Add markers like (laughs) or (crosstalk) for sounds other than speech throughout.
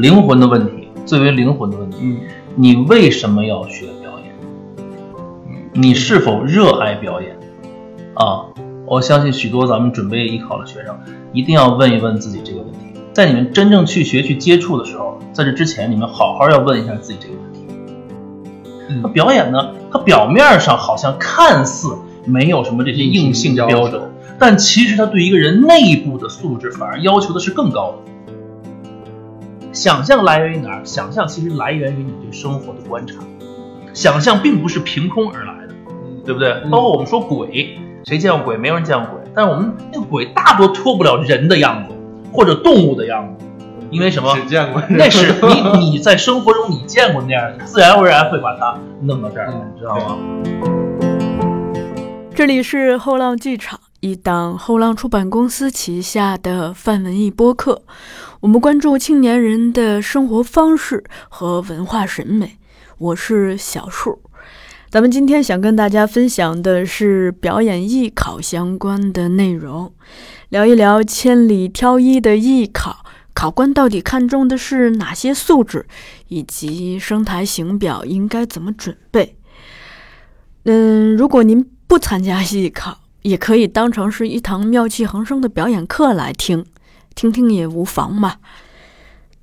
灵魂的问题，最为灵魂的问题，嗯你为什么要学表演？你是否热爱表演？啊，我相信许多咱们准备艺考的学生一定要问一问自己这个问题。在你们真正去学、去接触的时候，在这之前，你们好好要问一下自己这个问题。那嗯表演呢，它表面上好像看似没有什么这些硬性要求标准，但其实它对一个人内部的素质反而要求的是更高的。想象来源于哪儿？想象其实来源于你对生活的观察。想象并不是凭空而来的，对不对？嗯包括我们说鬼，谁见过鬼？没有人见过鬼。但是我们那个鬼大多脱不了人的样子，或者动物的样子，因为什么？只见过那是 (laughs) 你你在生活中你见过那样的，自然而然会把它弄到这儿来，嗯你知道吗？这里是后浪剧场，一档后浪出版公司旗下的泛文艺播客。我们关注青年人的生活方式和文化审美。我是小树。咱们今天想跟大家分享的是表演艺考相关的内容，聊一聊千里挑一的艺考，考官到底看重的是哪些素质，以及声台形表应该怎么准备。嗯，如果您不参加艺考，也可以当成是一堂妙趣横生的表演课来听，听听也无妨嘛。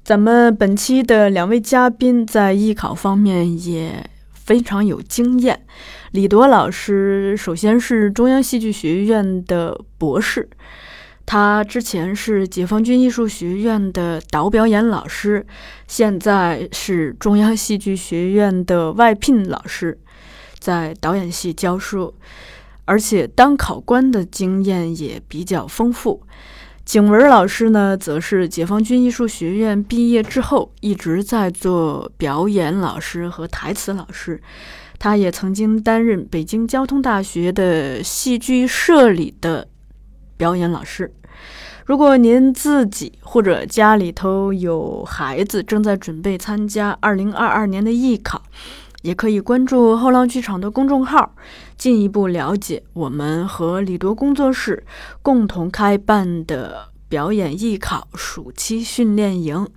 咱们本期的两位嘉宾在艺考方面也非常有经验。李铎老师首先是中央戏剧学院的博士，他之前是解放军艺术学院的导表演老师，现在是中央戏剧学院的外聘老师。在导演系教书，而且当考官的经验也比较丰富。景文老师呢，则是解放军艺术学院毕业之后一直在做表演老师和台词老师。他也曾经担任北京交通大学的戏剧社里的表演老师。如果您自己或者家里头有孩子正在准备参加2022年的艺考，也可以关注后浪剧场的公众号，进一步了解我们和李铎工作室共同开办的表演艺考暑期训练营。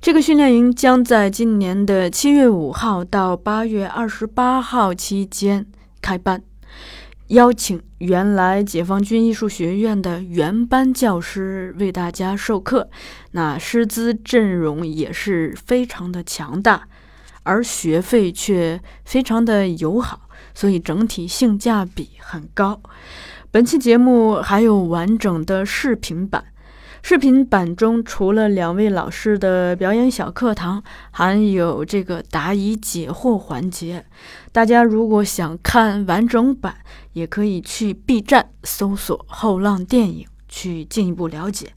这个训练营将在今年的七月五号到八月二十八号期间开办，邀请原来解放军艺术学院的原班教师为大家授课，那师资阵容也是非常的强大。而学费却非常的友好，所以整体性价比很高。本期节目还有完整的视频版，视频版中除了两位老师的表演小课堂，还有这个答疑解惑环节。大家如果想看完整版，也可以去 B 站搜索“后浪电影”去进一步了解。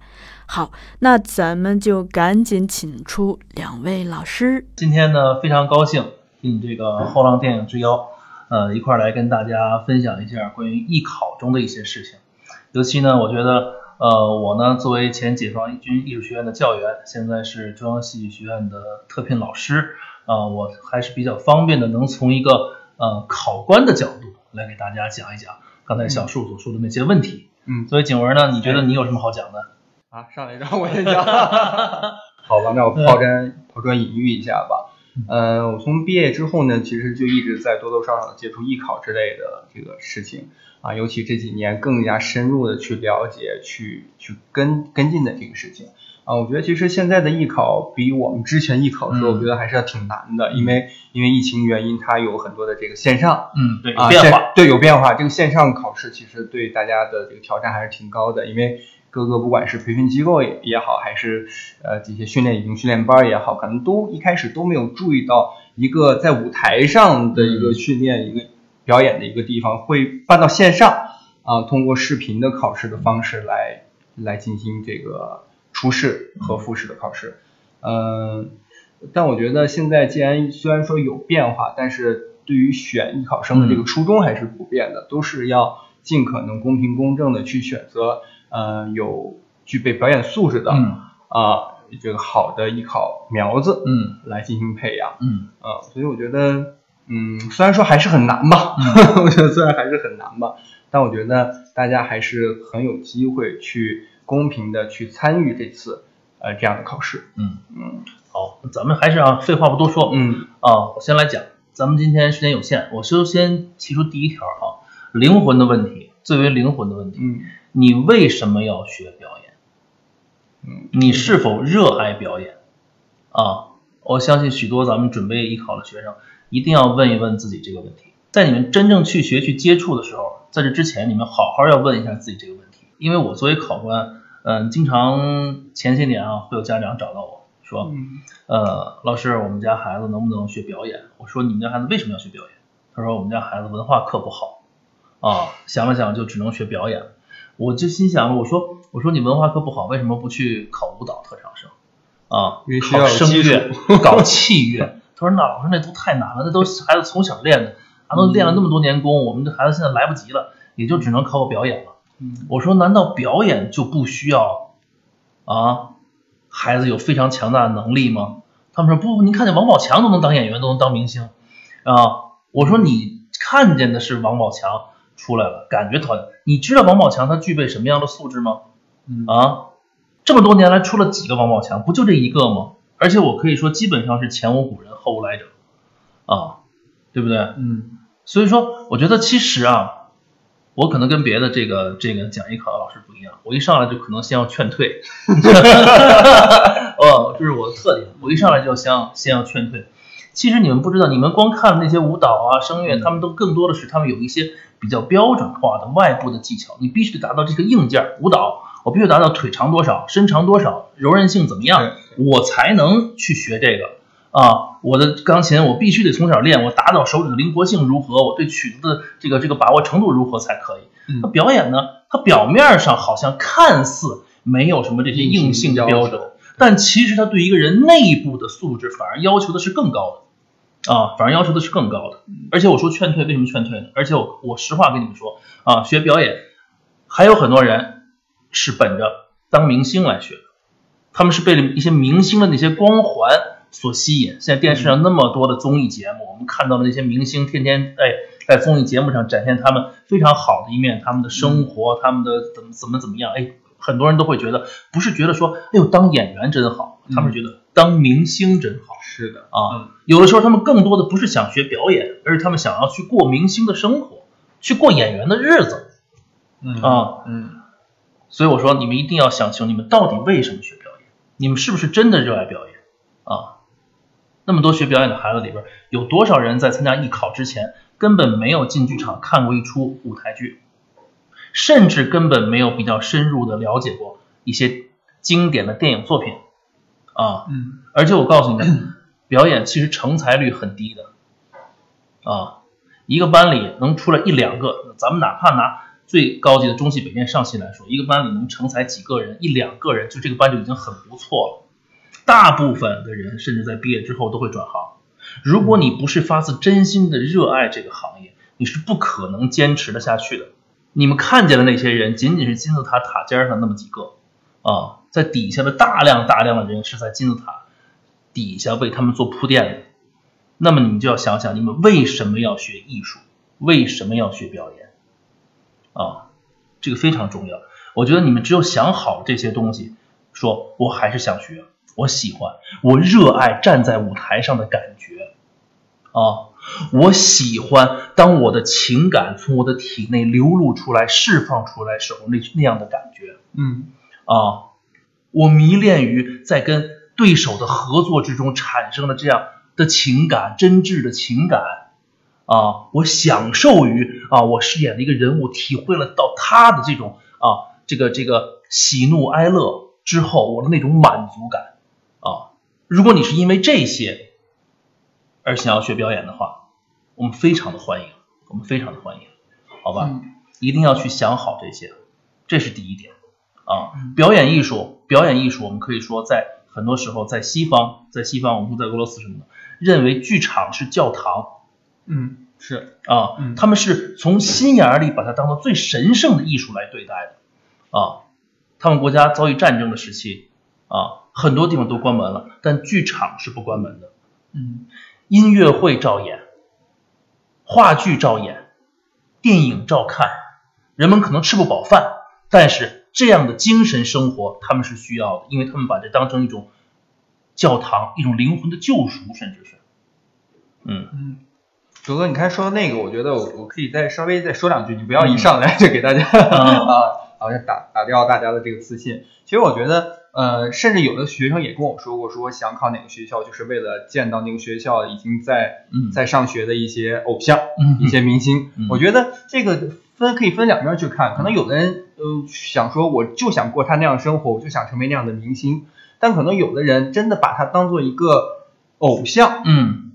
好，那咱们就赶紧请出两位老师。今天呢，非常高兴应这个后浪电影之邀，呃，一块儿来跟大家分享一下关于艺考中的一些事情。尤其呢，我觉得，呃，我呢作为前解放军艺术学院的教员，现在是中央戏剧学院的特聘老师，啊、我还是比较方便的，能从一个呃考官的角度来给大家讲一讲刚才小树所说的那些问题。嗯所以景文呢，你觉得你有什么好讲的？啊，上来让我先讲。(laughs) 好吧，那我抛砖抛砖引玉一下吧。呃，我从毕业之后呢，其实就一直在多多少少地接触艺考之类的这个事情啊，尤其这几年更加深入的去了解、去去跟跟进的这个事情啊。我觉得其实现在的艺考比我们之前艺考的时候，嗯我觉得还是要挺难的，因为因为疫情原因，它有很多的这个线上嗯，对，有啊，变化线。对，有变化。这个线上考试其实对大家的这个挑战还是挺高的，因为各个不管是培训机构也也好，还是呃这些训练营、训练班儿也好，可能都一开始都没有注意到一个在舞台上的一个训练、一个表演的一个地方会搬到线上啊，通过视频的考试的方式来来进行这个初试和复试的考试。嗯，但我觉得现在既然虽然说有变化，但是对于选艺考生的这个初衷还是不变的，都是要尽可能公平公正的去选择，呃，有具备表演素质的，嗯。啊、这个好的艺考苗子，嗯来进行培养，嗯。啊、所以我觉得，嗯，虽然说还是很难吧，(laughs) 我觉得虽然还是很难吧，但我觉得大家还是很有机会去公平的去参与这次呃这样的考试，嗯。嗯。好，好，咱们还是啊，废话不多说，嗯。啊，我先来讲，咱们今天时间有限，我首先提出第一条啊，灵魂的问题，最为灵魂的问题，嗯你为什么要学表演？嗯，你是否热爱表演？啊，我相信许多咱们准备艺考的学生一定要问一问自己这个问题。在你们真正去学去接触的时候，在这之前，你们好好要问一下自己这个问题。因为我作为考官，嗯、经常前些年啊，会有家长找到我说，嗯呃，老师，我们家孩子能不能学表演？我说你们家孩子为什么要学表演？他说我们家孩子文化课不好，啊，想了想就只能学表演。我就心想，我说我说你文化课不好，为什么不去考舞蹈特长生？啊因为，需要考声乐，搞器乐。他说那老师那都太难了，那都是孩子从小练的，还都练了那么多年功，我们这孩子现在来不及了，也就只能考个表演了。嗯我说难道表演就不需要啊孩子有非常强大的能力吗？他们说不，您看见王宝强都能当演员，都能当明星啊。我说你看见的是王宝强出来了，感觉讨厌。你知道王宝强他具备什么样的素质吗？嗯啊，这么多年来出了几个王宝强？不就这一个吗？而且我可以说，基本上是前无古人后无来者啊，对不对？嗯所以说，我觉得其实啊，我可能跟别的这个这个讲艺考的老师不一样，我一上来就可能先要劝退，(laughs) (laughs) 哦，这是我的特点，我一上来就要先要先要劝退。其实你们不知道，你们光看那些舞蹈啊、声乐，他们都更多的是他们有一些比较标准化的外部的技巧，你必须得达到这个硬件儿。舞蹈，我必须达到腿长多少、身长多少、柔韧性怎么样，我才能去学这个。啊，我的钢琴我必须得从小练，我打到手指的灵活性如何，我对曲子的这个这个把握程度如何才可以。那嗯表演呢，它表面上好像看似没有什么这些硬性的标准，但其实它对一个人内部的素质反而要求的是更高的，啊，反而要求的是更高的。而且我说劝退，为什么劝退呢？而且我我实话跟你们说啊，学表演还有很多人是本着当明星来学的，他们是被一些明星的那些光环所吸引。现在电视上那么多的综艺节目，我们看到的那些明星天天哎在综艺节目上展现他们非常好的一面，他们的生活，他们的怎么怎么怎么样，哎，很多人都会觉得不是觉得说，哎呦当演员真好，他们觉得当明星真好。是的啊，有的时候他们更多的不是想学表演，而是他们想要去过明星的生活，去过演员的日子嗯啊。嗯所以我说，你们一定要想清，你们到底为什么学表演？你们是不是真的热爱表演啊？那么多学表演的孩子里边，有多少人在参加艺考之前根本没有进剧场看过一出舞台剧，甚至根本没有比较深入的了解过一些经典的电影作品啊？嗯而且我告诉你们，(clears throat) 表演其实成才率很低的，啊，一个班里能出来一两个，咱们哪怕拿最高级的中戏、北电、上戏来说，一个班里能成才几个人，一两个人，就这个班就已经很不错了。大部分的人甚至在毕业之后都会转行。如果你不是发自真心的热爱这个行业，你是不可能坚持的下去的。你们看见的那些人，仅仅是金字塔塔尖上那么几个啊，在底下的大量大量的人是在金字塔底下为他们做铺垫的。那么你们就要想想，你们为什么要学艺术？为什么要学表演？啊，这个非常重要。我觉得你们只有想好这些东西，说我还是想学，我喜欢，我热爱站在舞台上的感觉，啊，我喜欢当我的情感从我的体内流露出来、释放出来时候那那样的感觉。嗯啊，我迷恋于在跟对手的合作之中产生的这样的情感，真挚的情感啊，我享受于啊，我饰演的一个人物，体会了到他的这种啊，这个这个喜怒哀乐之后，我的那种满足感啊。如果你是因为这些而想要学表演的话，我们非常的欢迎，我们非常的欢迎，好吧？嗯一定要去想好这些，这是第一点啊。表演艺术，表演艺术，我们可以说在很多时候在西方，在西方，我们说在俄罗斯什么的，认为剧场是教堂嗯是啊，嗯他们是从心眼儿里把它当做最神圣的艺术来对待的啊。他们国家遭遇战争的时期啊，很多地方都关门了，但剧场是不关门的。嗯音乐会照演，话剧照演，电影照看，人们可能吃不饱饭，但是这样的精神生活他们是需要的，因为他们把这当成一种教堂，一种灵魂的救赎，甚至是，嗯。嗯，卓哥，你看说那个，我觉得我我可以再稍微再说两句，你不要一上来就给大家、(laughs) 啊，好像打打掉大家的这个自信。其实我觉得，呃，甚至有的学生也跟我说过，说想考哪个学校，就是为了见到那个学校已经在嗯。在上学的一些偶像、嗯。一些明星。嗯。我觉得这个分可以分两边去看，可能有的人呃想说，我就想过他那样生活，我就想成为那样的明星，但可能有的人真的把他当做一个偶像。嗯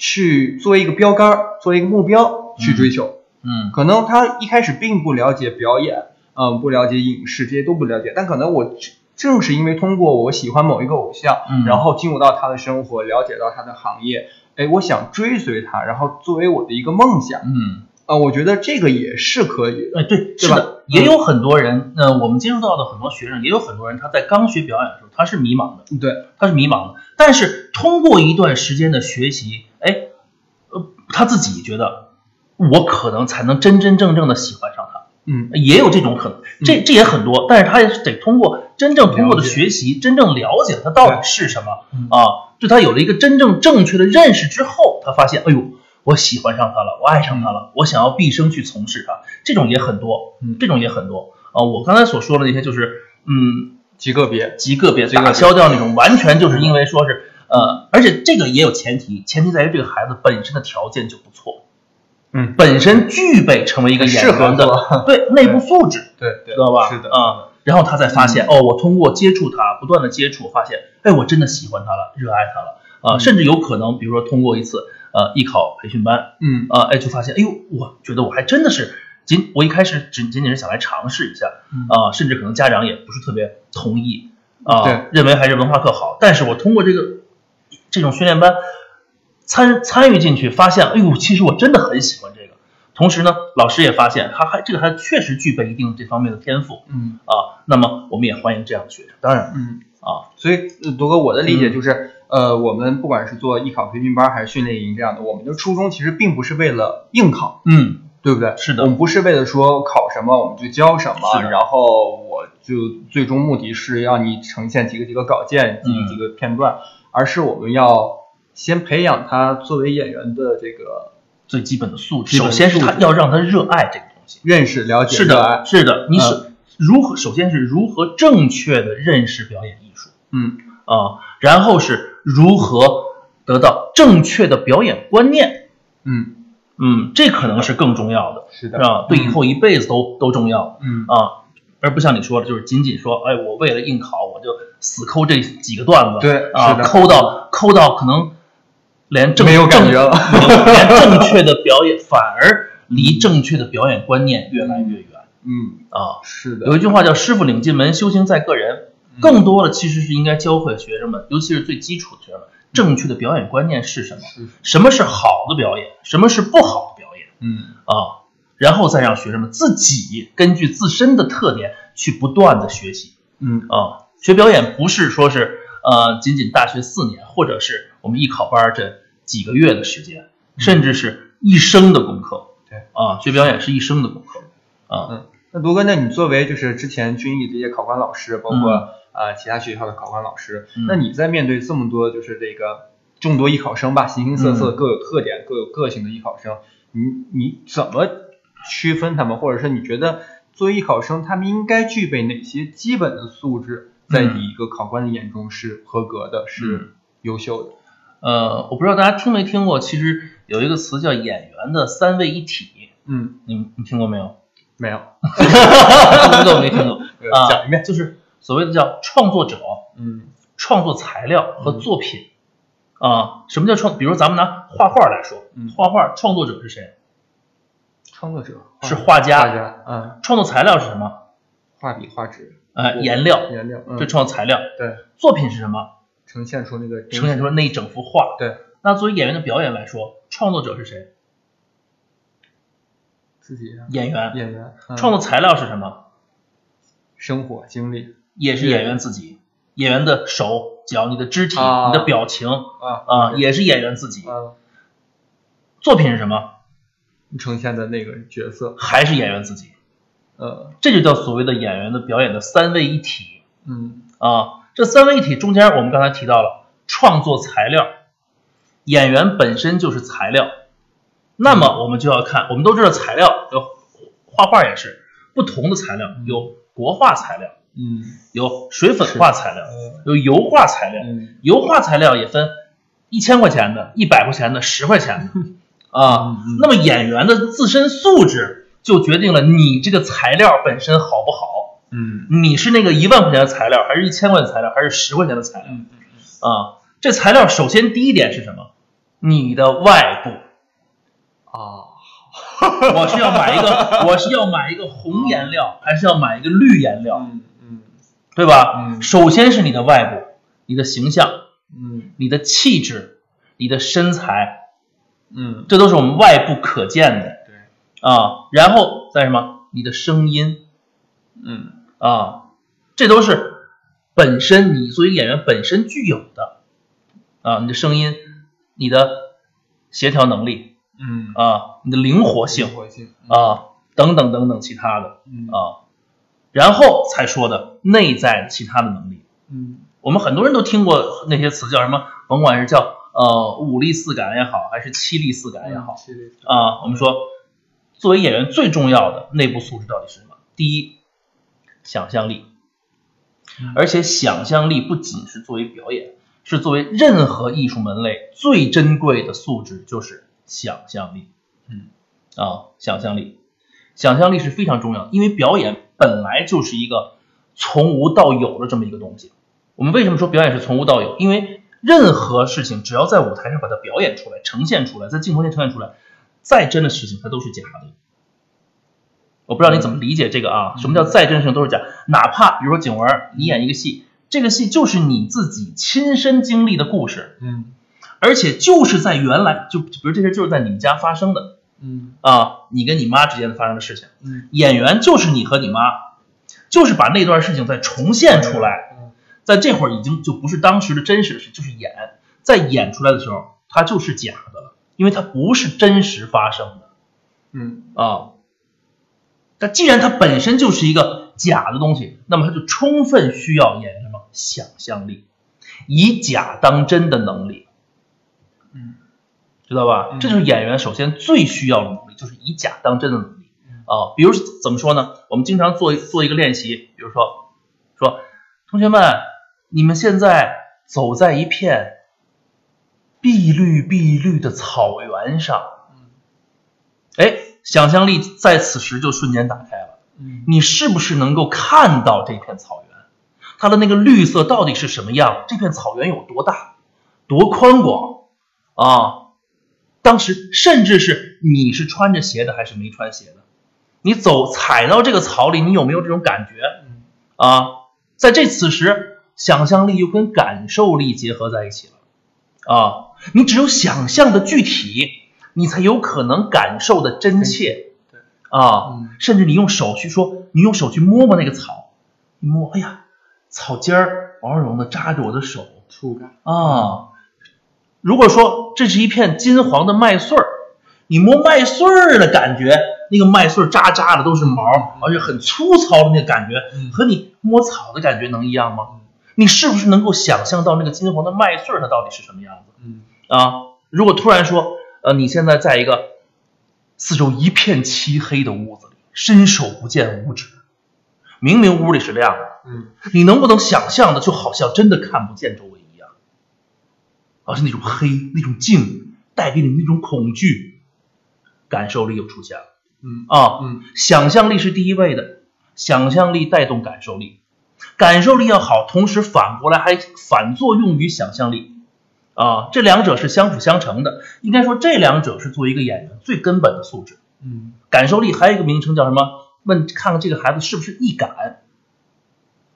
去作为一个标杆儿，作为一个目标去追求。嗯可能他一开始并不了解表演，嗯，不了解影视，这些都不了解。但可能我正正是因为通过我喜欢某一个偶像，嗯然后进入到他的生活，了解到他的行业，哎，我想追随他，然后作为我的一个梦想。嗯，啊、我觉得这个也是可以的。哎，对，对吧也有很多人，呃，我们接触到的很多学生，也有很多人，他在刚学表演的时候，他是迷茫的，对，他是迷茫的。但是通过一段时间的学习，哎，呃，他自己觉得我可能才能真真正正的喜欢上他，嗯也有这种可能，这这也很多，但是他也是得通过真正通过的学习，真正了解它到底是什么嗯啊，对他有了一个真正正确的认识之后，他发现，哎呦，我喜欢上他了，我爱上他了，我想要毕生去从事它，这种也很多，嗯这种也很多啊。我刚才所说的那些，就是嗯，极个别。极个别打消掉那种，完全就是因为说是呃，而且这个也有前提，前提在于这个孩子本身的条件就不错，嗯，本身具备成为一个演适合员的对内部素质，对对，知道吧？是的，啊，然后他才发现，哦，我通过接触他，不断的接触，发现，哎，我真的喜欢他了，热爱他了，啊，嗯甚至有可能，比如说通过一次呃艺考培训班，嗯啊，哎，就发现，哎呦，我觉得我还真的是仅我一开始只仅仅是想来尝试一下，嗯啊，甚至可能家长也不是特别同意，啊，对认为还是文化课好，但是我通过这个这种训练班参参与进去，发现，哎呦，其实我真的很喜欢这个。同时呢，老师也发现他还这个还确实具备一定这方面的天赋嗯啊。那么我们也欢迎这样的学生。当然嗯。啊，所以，呃铎哥，我的理解嗯就是，呃，我们不管是做艺考培训班还是训练营这样的，我们的初衷其实并不是为了应考，嗯，对不对？是的我们不是为了说考什么我们就教什么，的然后我就最终目的是要你呈现几个几个稿件，几个嗯几个片段，而是我们要先培养他作为演员的这个最基本的素质，首先是他要让他热爱这个东西。认识、了解、是热爱的，。是的，你是如何？首先是如何正确的认识表演艺术嗯啊，然后是如何得到正确的表演观念。嗯，嗯，这可能是更重要的，是的？对以后一辈子都都重要。嗯。啊，而不像你说的，就是仅仅说，哎，我为了应考，我就死抠这几个段子，对啊，抠到抠到可能连正没有感觉了。连正确的表演反而离正确的表演观念越来越远。嗯，啊。是的，有一句话叫“师傅领进门，修行在个人”，嗯更多的其实是应该教会学生们，尤其是最基础的学生们，正确的表演观念是什么？是什么是好的表演？什么是不好的表演？嗯啊，然后再让学生们自己根据自身的特点去不断的学习嗯啊。学表演不是说是呃仅仅大学四年，或者是我们艺考班这几个月的时间，甚至是一生的功课。对啊，学表演是一生的功课啊。嗯，那罗哥，那你作为就是之前军艺这些考官老师，包括、嗯呃其他学校的考官老师，嗯那你在面对这么多就是这个众多艺考生吧，形形色色、嗯各有特点、各有个性的艺考生，你你怎么区分他们，或者是你觉得作为艺考生，他们应该具备哪些基本的素质，在嗯你一个考官的眼中是合格的，是优秀的？呃，我不知道大家听没听过，其实有一个词叫演员的三位一体，嗯，你你听过没有？没有，(laughs) 听过没听过？(laughs) 呃啊，讲一遍。就是所谓的叫创作者、嗯创作材料和作品。啊，什么叫创？比如咱们拿画画来说，嗯画画创作者是谁？创作者是画家。画家，嗯，创作材料是什么？画笔、画纸、呃，颜料，颜料，嗯这创作材料。对，作品是什么？呈现出那个呈现出那一整幅画。对，那作为演员的表演来说，创作者是谁？自己啊演员。演员创作材料是什么？生活经历也是演员自己。演员的手脚、你的肢体、啊你的表情啊啊，也是演员自己。啊，作品是什么？呈现的那个角色，还是演员自己。呃，这就叫所谓的演员的表演的三位一体嗯啊。这三位一体中间，我们刚才提到了创作材料，演员本身就是材料。那么我们就要看，我们都知道材料有画画也是不同的材料，有国画材料，嗯有水粉画材料，嗯有油画材料。嗯油画材料也分一千块钱的、一百块钱的、十块钱的 (laughs) 啊。那么演员的自身素质就决定了你这个材料本身好不好。嗯你是那个一万块钱的材料，还是一千块钱的材料，还是十块钱的材料嗯啊？这材料首先第一点是什么？你的外部。啊 (laughs) 我是要买一个，我是要买一个红颜料，还是要买一个绿颜料，对吧？嗯。首先是你的外部，你的形象，嗯。你的气质，你的身材，嗯。这都是我们外部可见的。对。啊。然后再什么？你的声音。嗯。啊，这都是本身你作为演员本身具有的。啊，你的声音，你的协调能力。嗯。啊，你的灵活性。灵活性。啊，等等等等其他的。嗯。啊，然后才说的内在的其他的能力。嗯我们很多人都听过那些词，叫什么？甭管是叫呃五力四感也好，还是七力四感也好，啊，我们说，作为演员最重要的内部素质到底是什么？第一，想象力嗯，而且想象力不仅是作为表演，是作为任何艺术门类最珍贵的素质，就是想象力。嗯，啊，想象力，想象力是非常重要的，因为表演本来就是一个从无到有的这么一个东西。我们为什么说表演是从无到有？因为任何事情只要在舞台上把它表演出来、呈现出来，在镜头前呈现出来，再真的事情它都是假的。我不知道你怎么理解这个啊？什么叫再真的事情都是假？哪怕比如说景文，你演一个戏，这个戏就是你自己亲身经历的故事，嗯而且就是在原来就比如这些就是在你们家发生的嗯啊，你跟你妈之间的发生的事情。嗯。演员就是你和你妈，就是把那段事情再重现出来，嗯。在这会儿已经就不是当时的真实的事，就是演，在演出来的时候，它就是假的了，因为它不是真实发生的嗯。啊。但既然它本身就是一个假的东西，那么它就充分需要演员什么想象力，以假当真的能力，嗯。知道吧？嗯。这就是演员首先最需要就是以假当真的能力嗯啊。比如怎么说呢？我们经常做做一个练习，比如说说，同学们，你们现在走在一片碧绿碧绿的草原上，哎，想象力在此时就瞬间打开了。嗯你是不是能够看到这片草原？它的那个绿色到底是什么样？这片草原有多大，多宽广啊？当时甚至是你是穿着鞋的还是没穿鞋的？你走踩到这个草里，你有没有这种感觉嗯啊？在这此时，想象力又跟感受力结合在一起了啊！你只有想象的具体，你才有可能感受的真切对啊！嗯甚至你用手去说，你用手去摸摸那个草，你摸，哎呀，草尖儿毛茸茸的扎着我的手触感啊。如果说这是一片金黄的麦穗儿，你摸麦穗儿的感觉，那个麦穗儿渣渣的都是毛，而且很粗糙的那个感觉，嗯和你摸草的感觉能一样吗嗯？你是不是能够想象到那个金黄的麦穗儿它到底是什么样子？嗯啊，如果突然说，呃，你现在在一个四周一片漆黑的屋子里，伸手不见五指，明明屋里是亮的，嗯你能不能想象的，就好像真的看不见周围？而是那种黑、那种静，带给你那种恐惧，感受力又出现了嗯啊！嗯想象力是第一位的，想象力带动感受力，感受力要好，同时反过来还反作用于想象力，啊，这两者是相辅相成的。应该说，这两者是作为一个演员最根本的素质。嗯感受力还有一个名称叫什么？问看看这个孩子是不是易感，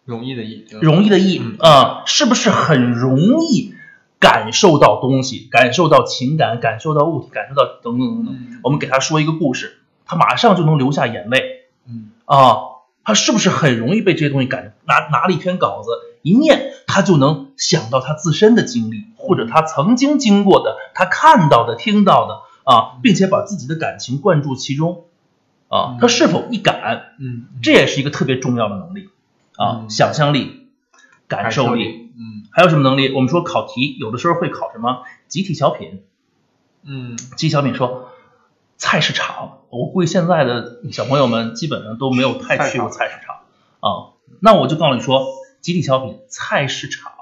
容易的易容易的易嗯啊，是不是很容易感受到东西，感受到情感，感受到物体，感受到等等等等。嗯。我们给他说一个故事，他马上就能流下眼泪。嗯。啊，他是不是很容易被这些东西感拿拿了一篇稿子一念，他就能想到他自身的经历，或者他曾经经过的，他看到的、听到的啊，并且把自己的感情灌注其中。啊，他是否一感，嗯。这也是一个特别重要的能力。啊，嗯。想象力、感受力，嗯还有什么能力？我们说考题有的时候会考什么？集体小品，嗯。集体小品说菜市场，我估计现在的小朋友们基本上都没有太去过菜市场。啊。那我就告诉你说，集体小品菜市场，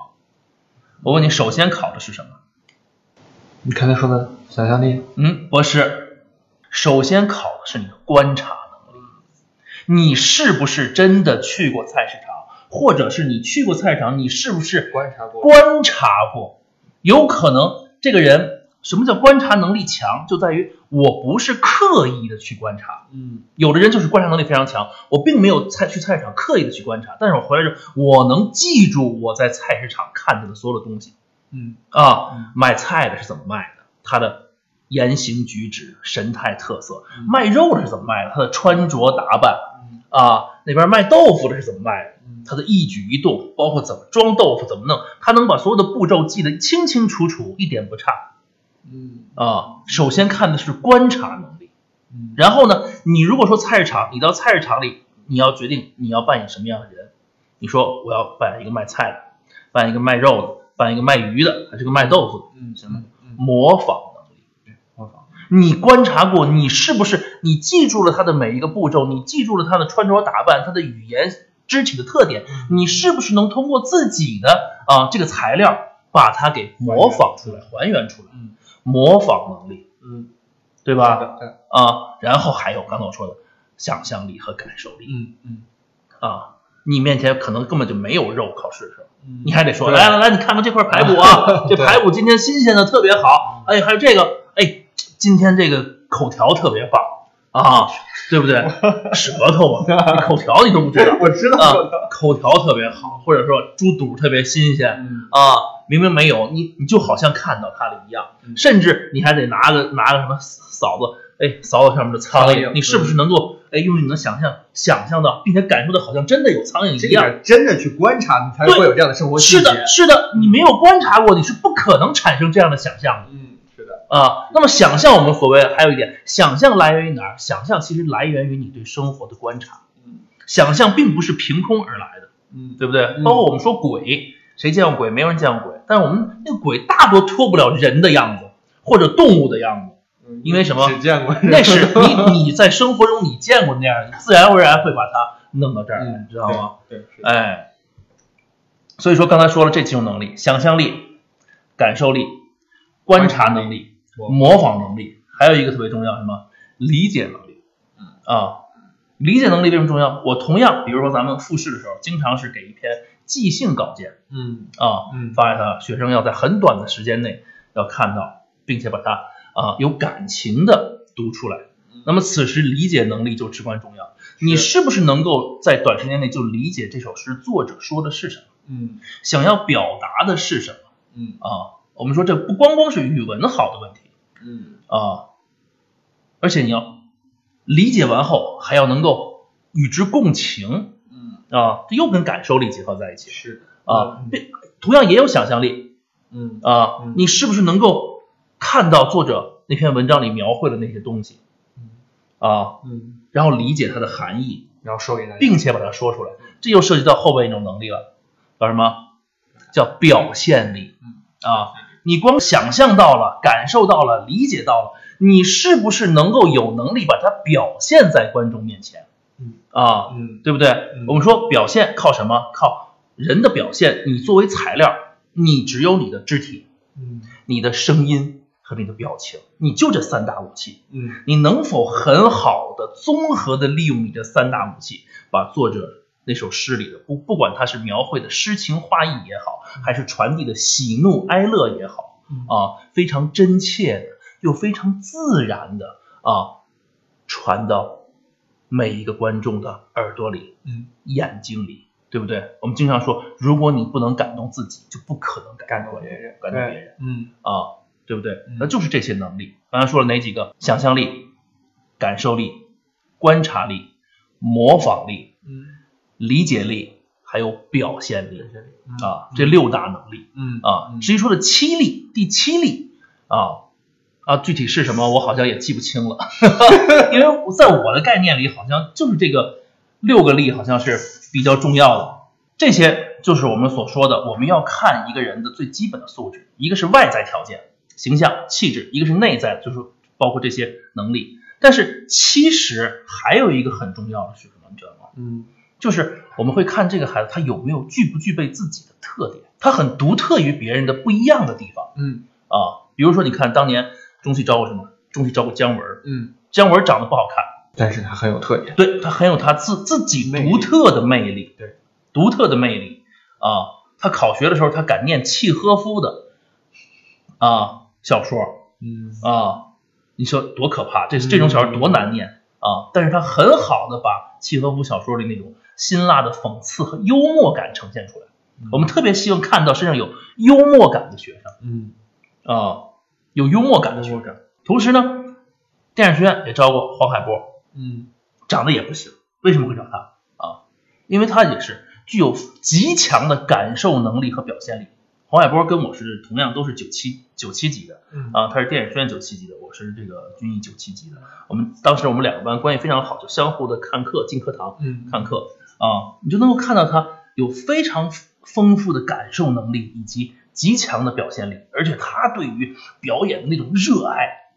我问你，首先考的是什么？你刚才说的想象力，嗯，不是，首先考的是你的观察能力，你是不是真的去过菜市场，或者是你去过菜市场，你是不是观察过，观察过？有可能这个人什么叫观察能力强，就在于我不是刻意的去观察。嗯。有的人就是观察能力非常强，我并没有菜去菜市场刻意的去观察，但是我回来之后，我能记住我在菜市场看到的所有的东西。嗯。啊嗯，卖菜的是怎么卖的，他的言行举止、神态特色；嗯。卖肉的是怎么卖的，他的穿着打扮嗯啊；那边卖豆腐的是怎么卖的，嗯他的一举一动，包括怎么装豆腐、怎么弄，他能把所有的步骤记得清清楚楚，一点不差嗯啊。首先看的是观察能力。嗯然后呢，你如果说菜市场，你到菜市场里，你要决定你要扮演什么样的人。你说我要扮演一个卖菜的，扮演一个卖肉的，扮演一个卖鱼的，还是个卖豆腐的？模仿，你观察过，你是不是你记住了他的每一个步骤？你记住了他的穿着打扮、他的语言、肢体的特点？你是不是能通过自己的啊这个材料把它给模仿出来、还原出来？嗯模仿能力，嗯对吧？对啊，然后还有刚才我说的想象力和感受力嗯嗯啊。你面前可能根本就没有肉，考试的时候，嗯你还得说，来来来，你看看这块排骨啊，(laughs) 这排骨今天新鲜的特别好，哎，还有这个，哎，今天这个口条特别棒。啊，对不对？(laughs) 舌头啊，(laughs) 这口条你都不知道。我知道啊，口条特别好，或者说猪肚特别新鲜。嗯。啊，明明没有，你你就好像看到它了一样，嗯。甚至你还得拿个拿个什么扫子，哎，扫扫上面的苍苍蝇蝇，你是不是能够哎用你能想象想象到，并且感受到好像真的有苍蝇一样？真的去观察，你才会有这样的生活细节。是的，是的，你没有观察过，你是不可能产生这样的想象的。嗯，啊，那么想象我们所谓还有一点，想象来源于哪儿？想象其实来源于你对生活的观察。嗯想象并不是凭空而来的，嗯对不对？嗯包括我们说鬼，谁见过鬼？没有人见过鬼，但是我们那个鬼大多脱不了人的样子或者动物的样子，嗯因为什么只见过那是 (laughs) 你你在生活中你见过那样自然而然会把它弄到这儿来，嗯知道吗？？对，哎，所以说刚才说了这几种能力：想象力、感受力、观察能力、模仿能力，还有一个特别重要，什么？理解能力。嗯啊，理解能力为什么重要？我同样，比如说咱们复试的时候，经常是给一篇即兴稿件嗯啊，嗯发给他，学生要在很短的时间内要看到，并且把它啊有感情的读出来。那么此时理解能力就至关重要。你是不是能够在短时间内就理解这首诗作者说的是什么，嗯想要表达的是什么嗯啊？我们说这不光光是语文好的问题嗯。啊，而且你要理解完后还要能够与之共情嗯，啊，这又跟感受力结合在一起是啊。并同样也有想象力嗯。啊嗯，你是不是能够看到作者那篇文章里描绘的那些东西嗯。啊，嗯，然后理解它的含义，然后说给大家，并且把它说出来，这又涉及到后边一种能力了，叫什么？叫表现力啊！你光想象到了、感受到了、理解到了，你是不是能够有能力把它表现在观众面前？嗯啊，嗯对不对？嗯我们说表现靠什么？靠人的表现。你作为材料，你只有你的肢体、嗯你的声音和你的表情，你就这三大武器。嗯你能否很好的综合的利用你这三大武器，把作者那首诗里的不不管它是描绘的诗情画意也好，还是传递的喜怒哀乐也好，嗯啊，非常真切的又非常自然的啊，传到每一个观众的耳朵里、嗯，眼睛里，对不对？我们经常说，如果你不能感动自己，就不可能感动别人，感动别人。嗯啊，对不对嗯？那就是这些能力。刚才说了哪几个？想象力、感受力、观察力、模仿力、嗯理解力，还有表现力嗯啊，这六大能力嗯啊。至于说的七力，第七力啊啊，具体是什么，我好像也记不清了，(laughs) 因为在我的概念里，好像就是这个六个力，好像是比较重要的。这些就是我们所说的，我们要看一个人的最基本的素质，一个是外在条件，形象、气质；一个是内在，就是包括这些能力。但是其实还有一个很重要的是什么，你知道吗？嗯就是我们会看这个孩子他有没有具不具备自己的特点，他很独特于别人的不一样的地方嗯啊。比如说，你看当年中戏招过什么？中戏招过姜文，嗯，姜文长得不好看，但是他很有特点。对他很有他自自己独特的魅力，对，独特的魅力啊。他考学的时候，他敢念契诃夫的啊小说嗯啊，你说多可怕？这这种小说多难念啊！但是他很好的把契诃夫小说里那种辛辣的讽刺和幽默感呈现出来。我们特别希望看到身上有幽默感的学生嗯啊，有幽默感的学生。同时呢，电影学院也招过黄海波，嗯长得也不行，为什么会找他啊？因为他也是具有极强的感受能力和表现力。黄海波跟我是同样都是九七九七级的嗯啊，他是电影学院九七级的，我是这个军艺九七级的。我们当时我们两个班关系非常好，就相互的看课进课堂嗯看课啊，你就能够看到他有非常丰富的感受能力以及极强的表现力，而且他对于表演的那种热爱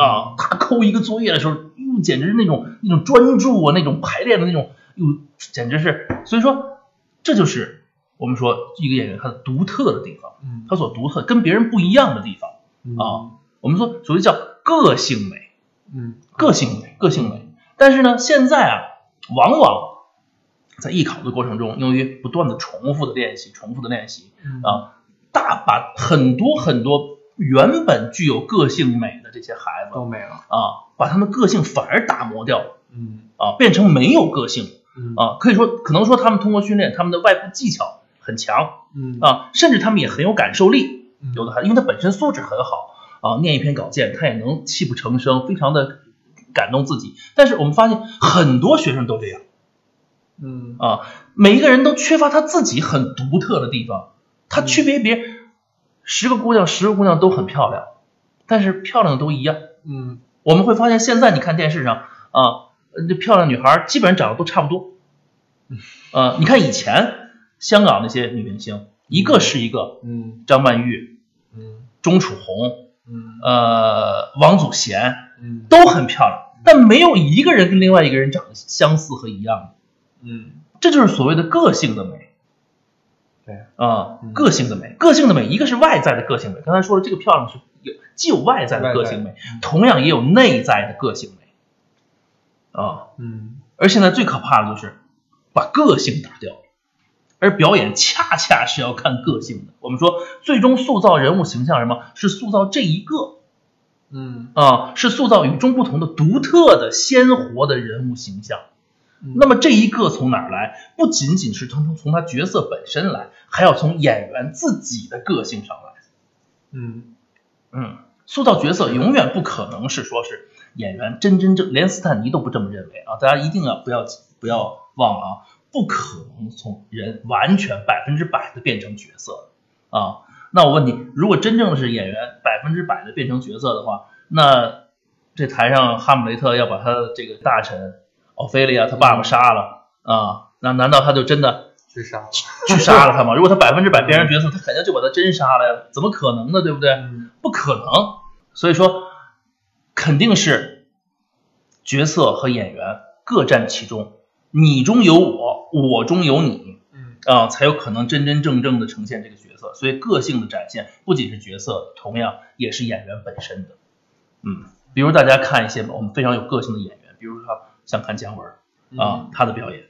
啊，他抠一个作业的时候，哟，简直是那种那种专注啊，那种排练的那种，又，简直是，所以说这就是我们说一个演员他的独特的地方，嗯他所独特跟别人不一样的地方啊，我们说所谓叫个性美。嗯个性美，个性美。但是呢，现在啊，往往在艺考的过程中，由于不断的重复的练习、重复的练习嗯啊，大把很多很多原本具有个性美的这些孩子都没了。啊，把他们个性反而打磨掉了嗯啊，变成没有个性嗯啊。可以说，可能说他们通过训练，他们的外部技巧很强嗯啊，甚至他们也很有感受力。嗯有的孩子，因为他本身素质很好啊，念一篇稿件他也能泣不成声，非常的感动自己。但是我们发现很多学生都这样嗯啊，每一个人都缺乏他自己很独特的地方，他区别别人，十个姑娘十个姑娘都很漂亮，但是漂亮的都一样。嗯我们会发现现在你看电视上啊，漂亮女孩基本上长得都差不多。(laughs) 啊，你看以前香港那些女明星，一个是一个，嗯张曼玉、嗯钟楚红。嗯呃，王祖贤嗯都很漂亮，但没有一个人跟另外一个人长得相似和一样的，嗯这就是所谓的个性的美。对啊、嗯个性的美，个性的美，一个是外在的个性美，刚才说了，这个漂亮是有既有外在的个性美，同样也有内在的个性美。啊，嗯而现在最可怕的就是把个性打掉，而表演恰恰是要看个性的。我们说，最终塑造人物形象，什么是塑造这一个嗯啊，是塑造与众不同的、独特的、鲜活的人物形象。那么这一个从哪儿来？不仅仅是从从他角色本身来，还要从演员自己的个性上来。嗯嗯，塑造角色永远不可能是说是演员真真正，连斯坦尼都不这么认为啊！大家一定要不要不要忘了啊，不可能从人完全百分之百的变成角色啊。那我问你，如果真正是演员百分之百的变成角色的话，那这台上哈姆雷特要把他的这个大臣奥菲利亚他爸爸杀了啊，那难道他就真的去杀去杀了他吗？如果他百分之百变成角色，他肯定就把他真杀了呀，怎么可能呢？对不对？嗯不可能。所以说，肯定是角色和演员各占其中，你中有我，我中有你嗯啊，才有可能真真正正的呈现这个角色。所以个性的展现不仅是角色，同样也是演员本身的。嗯，比如大家看一些我们非常有个性的演员，比如说像看姜文嗯。啊，他的表演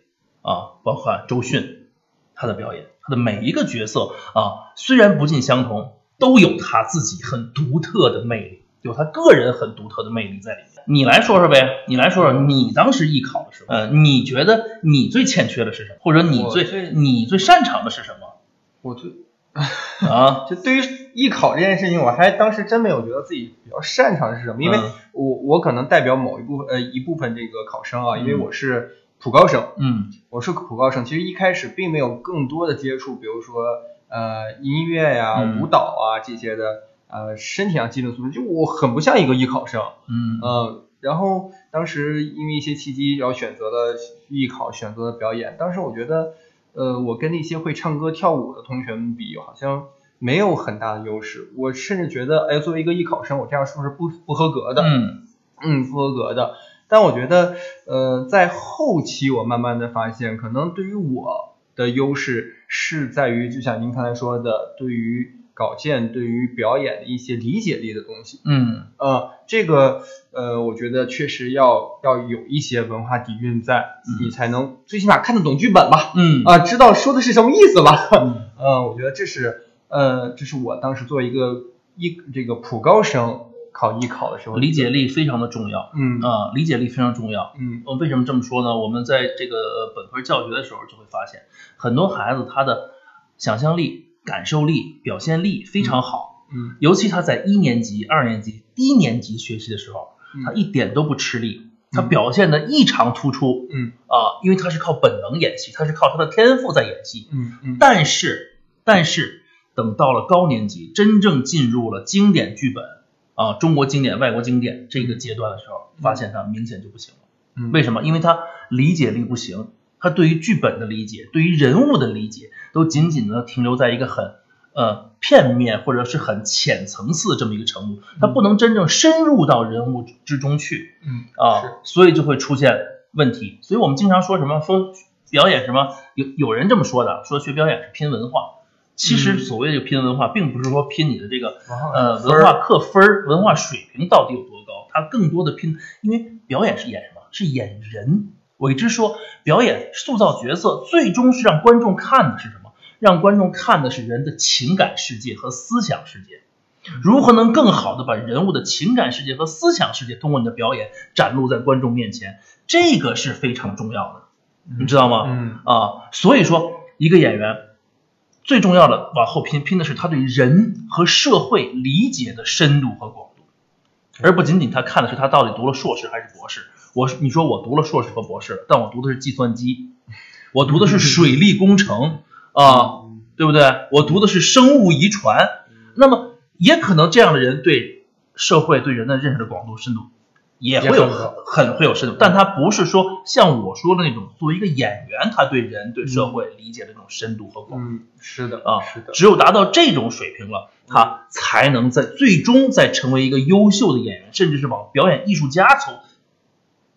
啊，包括周迅他的表演，他的每一个角色啊，虽然不尽相同，都有他自己很独特的魅力，有他个人很独特的魅力在里面。你来说说呗，你来说说你当时艺考的时候，呃，你觉得你最欠缺的是什么，或者你最最你最擅长的是什么？我最啊？就对于艺考这件事情，我还当时真没有觉得自己比较擅长的是什么，因为嗯。我我可能代表某一部分呃一部分这个考生啊，因为嗯。我是普高生，嗯。我是普高生，其实一开始并没有更多的接触，比如说呃音乐呀、嗯。舞蹈啊这些的呃身体上基本素质，就我很不像一个艺考生，嗯。嗯，然后当时因为一些契机，然后选择了艺考，选择了表演。当时我觉得，呃，我跟那些会唱歌跳舞的同学们比，好像没有很大的优势。我甚至觉得，哎，作为一个艺考生，我这样是不是不不合格的？嗯嗯，不合格的。但我觉得，呃，在后期我慢慢的发现，可能对于我的优势是在于，就像您刚才说的，对于稿件、对于表演的一些理解力的东西。嗯呃，这个呃，我觉得确实要要有一些文化底蕴在，嗯你才能最起码看得懂剧本吧，嗯啊、知道说的是什么意思吧。嗯 (laughs) 呃，我觉得这是呃，这是我当时作为一个艺这个普高生考艺考的时候理解力非常的重要嗯啊，理解力非常重要。嗯呃，为什么这么说呢？我们在这个本科教学的时候就会发现，很多孩子他的想象力、感受力、表现力非常好，嗯。尤其他在一年级、二年级、低年级学习的时候，他嗯一点都不吃力，他表现的异常突出。嗯。啊，因为他是靠本能演戏，他是靠他的天赋在演戏。嗯嗯。但是，但是等到了高年级，真正进入了经典剧本啊，中国经典、外国经典这个阶段的时候，发现他明显就不行了。嗯。为什么？因为他理解力不行，他对于剧本的理解，对于人物的理解，都仅仅的停留在一个很呃片面或者是很浅层次这么一个程度，他不能真正深入到人物之中去嗯啊，所以就会出现问题。所以我们经常说什么说表演什么，有有人这么说的，说学表演是拼文化。其实嗯所谓的拼文化，并不是说拼你的这个呃文化课分儿、文化水平到底有多高，它更多的拼，因为表演是演什么？是演人。我一直说，表演塑造角色，最终是让观众看的是什么？让观众看的是人的情感世界和思想世界。如何能更好的把人物的情感世界和思想世界通过你的表演展露在观众面前？这个是非常重要的，你知道吗？嗯啊，所以说一个演员最重要的往后拼，拼的是他对人和社会理解的深度和广度，而不仅仅他看的是他到底读了硕士还是博士。我你说我读了硕士和博士，但我读的是计算机，我读的是水利工程啊，对不对？我读的是生物遗传，那么也可能这样的人对社会对人的认识的广度深度也会有很很很会有深度，但他不是说像我说的那种作为一个演员，他对人对社会理解的这种深度和广度。嗯是的啊是的只有达到这种水平了，他才能在最终再成为一个优秀的演员，甚至是往表演艺术家走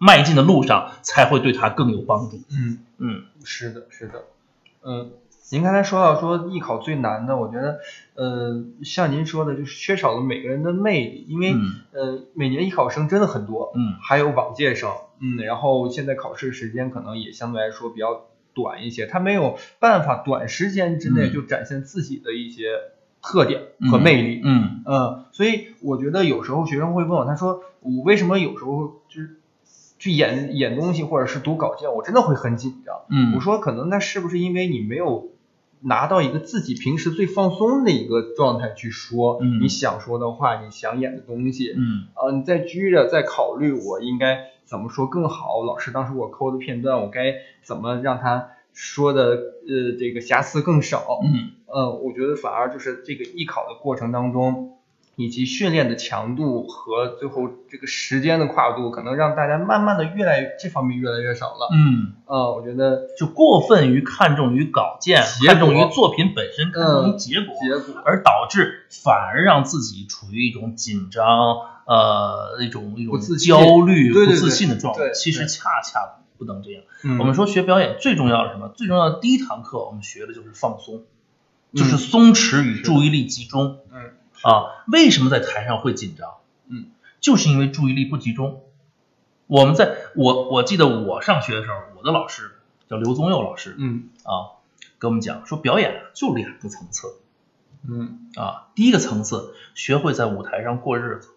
迈进的路上，才会对他更有帮助。嗯。嗯。是的，是的，嗯，您刚才说到说艺考最难的，我觉得，呃，像您说的，就是缺少了每个人的魅力，因为，嗯。呃，每年艺考生真的很多，嗯。还有往届生，嗯，然后现在考试时间可能也相对来说比较短一些，他没有办法短时间之内嗯。就展现自己的一些特点和魅力，嗯。嗯，所以我觉得有时候学生会问我，他说我为什么有时候就是去演演东西或者是读稿件，我真的会很紧张。嗯，我说可能那是不是因为你没有拿到一个自己平时最放松的一个状态去说嗯。你想说的话，你想演的东西，嗯。呃，你在拘着在考虑我应该怎么说更好，老师当时我抠的片段，我该怎么让他说的呃这个瑕疵更少，嗯。呃，我觉得反而就是这个艺考的过程当中，以及训练的强度和最后这个时间的跨度，可能让大家慢慢的越来越这方面越来越少了。嗯，呃，我觉得就过分于看重于稿件，看重于作品本身，看重于嗯结果，结果，而导致反而让自己处于一种紧张，呃，一种一种焦虑、不自信的状态。对其实恰恰不能这样。嗯我们说学表演最重要的是什么？最重要的第一堂课，我们学的就是放松，就是松弛与注意力集中。嗯啊，为什么在台上会紧张？嗯，就是因为注意力不集中。我们在我我记得我上学的时候，我的老师叫刘宗佑老师嗯啊，跟我们讲说表演啊就两个层次嗯啊，第一个层次学会在舞台上过日子。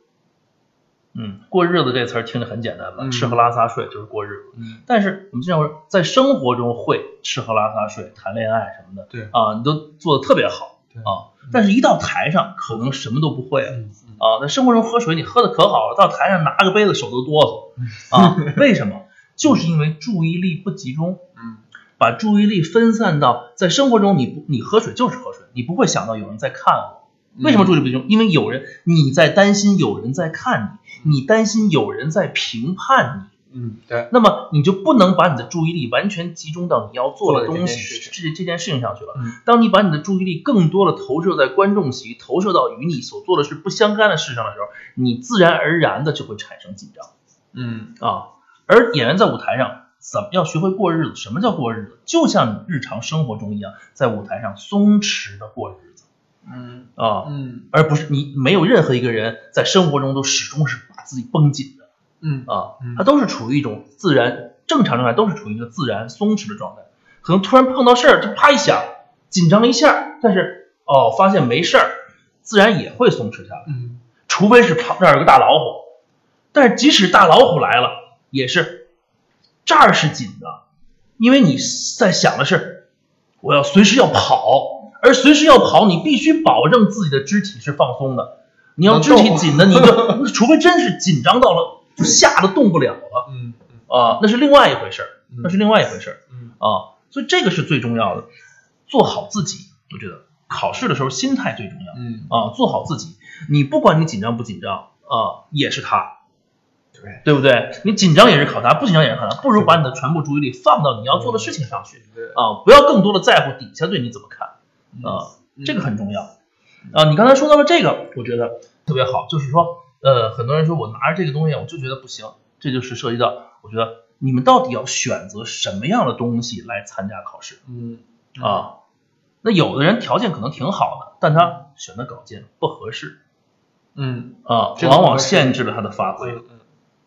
嗯，过日子这词儿听着很简单吧，嗯吃喝拉撒睡就是过日子。嗯但是我们经常说，在生活中会吃喝拉撒睡、谈恋爱什么的，对啊，你都做的特别好对啊。但是，一到台上，可能什么都不会啊。在生活中喝水，你喝的可好了，到台上拿个杯子手都哆嗦 (laughs) 啊。为什么？就是因为注意力不集中，嗯把注意力分散到在生活中你不你喝水就是喝水，你不会想到有人在看我。为什么注意力不集中？因为有人你在担心有人在看你，你担心有人在评判你。嗯，对，那么你就不能把你的注意力完全集中到你要做的东西件这这件事情上去了。嗯当你把你的注意力更多的投射在观众席，投射到与你所做的事不相干的事上的时候，你自然而然的就会产生紧张嗯啊。而演员在舞台上怎么要学会过日子？什么叫过日子？就像你日常生活中一样，在舞台上松弛的过日子嗯啊，嗯而不是你没有任何一个人在生活中都始终是把自己绷紧的。嗯啊嗯，它都是处于一种自然正常状态，都是处于一个自然松弛的状态。可能突然碰到事儿，就啪一响，紧张一下，但是哦，发现没事儿，自然也会松弛下来。嗯除非是旁这儿有个大老虎，但是即使大老虎来了，也是这儿是紧的，因为你在想的是我要随时要跑，而随时要跑，你必须保证自己的肢体是放松的。你要肢体紧的，你就 (laughs) 除非真是紧张到了，就吓得动不了了嗯啊，那是另外一回事儿，嗯那是另外一回事儿嗯啊。所以这个是最重要的，做好自己，我觉得考试的时候心态最重要。嗯啊，做好自己。你不管你紧张不紧张啊，也是他，对对不对？你紧张也是考他，不紧张也是考他。不如把你的全部注意力放到你要做的事情上去啊，不要更多的在乎底下对你怎么看啊，这个很重要啊。你刚才说到了这个，我觉得特别好，就是说，呃，很多人说我拿着这个东西，我就觉得不行，这就是涉及到，我觉得你们到底要选择什么样的东西来参加考试嗯啊？那有的人条件可能挺好的，但他选的稿件不合适。嗯啊，往往限制了他的发挥，嗯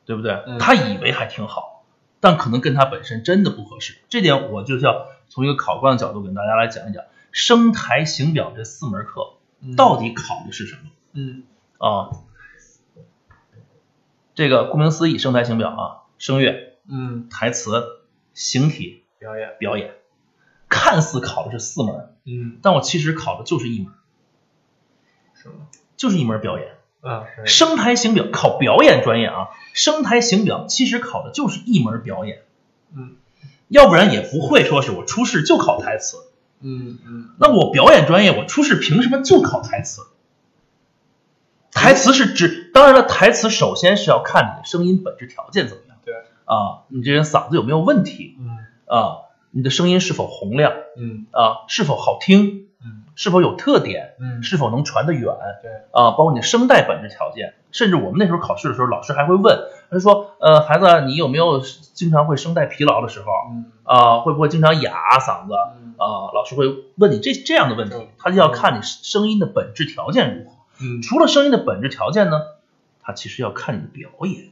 对不对？嗯他以为还挺好，但可能跟他本身真的不合适。这点我就是要从一个考官的角度跟大家来讲一讲，声台形表这四门课嗯到底考的是什么嗯啊？这个顾名思义，声台形表啊，声乐、嗯台词、形体、表演表演，看似考的是四门，嗯但我其实考的就是一门？就是一门表演。啊声台形表考表演专业啊，声台形表其实考的就是一门表演，嗯要不然也不会说是我初试就考台词。嗯嗯那我表演专业，我初试凭什么就考台词？台词是指，当然了，台词首先是要看你的声音本质条件怎么样。对。啊，你这人嗓子有没有问题？嗯。啊，你的声音是否洪亮？嗯。啊，是否好听，嗯。是否有特点，嗯。是否能传得远，对。啊，包括你的声带本质条件，甚至我们那时候考试的时候，老师还会问，他说，呃，孩子，你有没有经常会声带疲劳的时候？嗯。啊？会不会经常哑嗓子？嗯。啊？老师会问你这这样的问题，他就要看你声音的本质条件如何。嗯。除了声音的本质条件呢，它其实要看你的表演，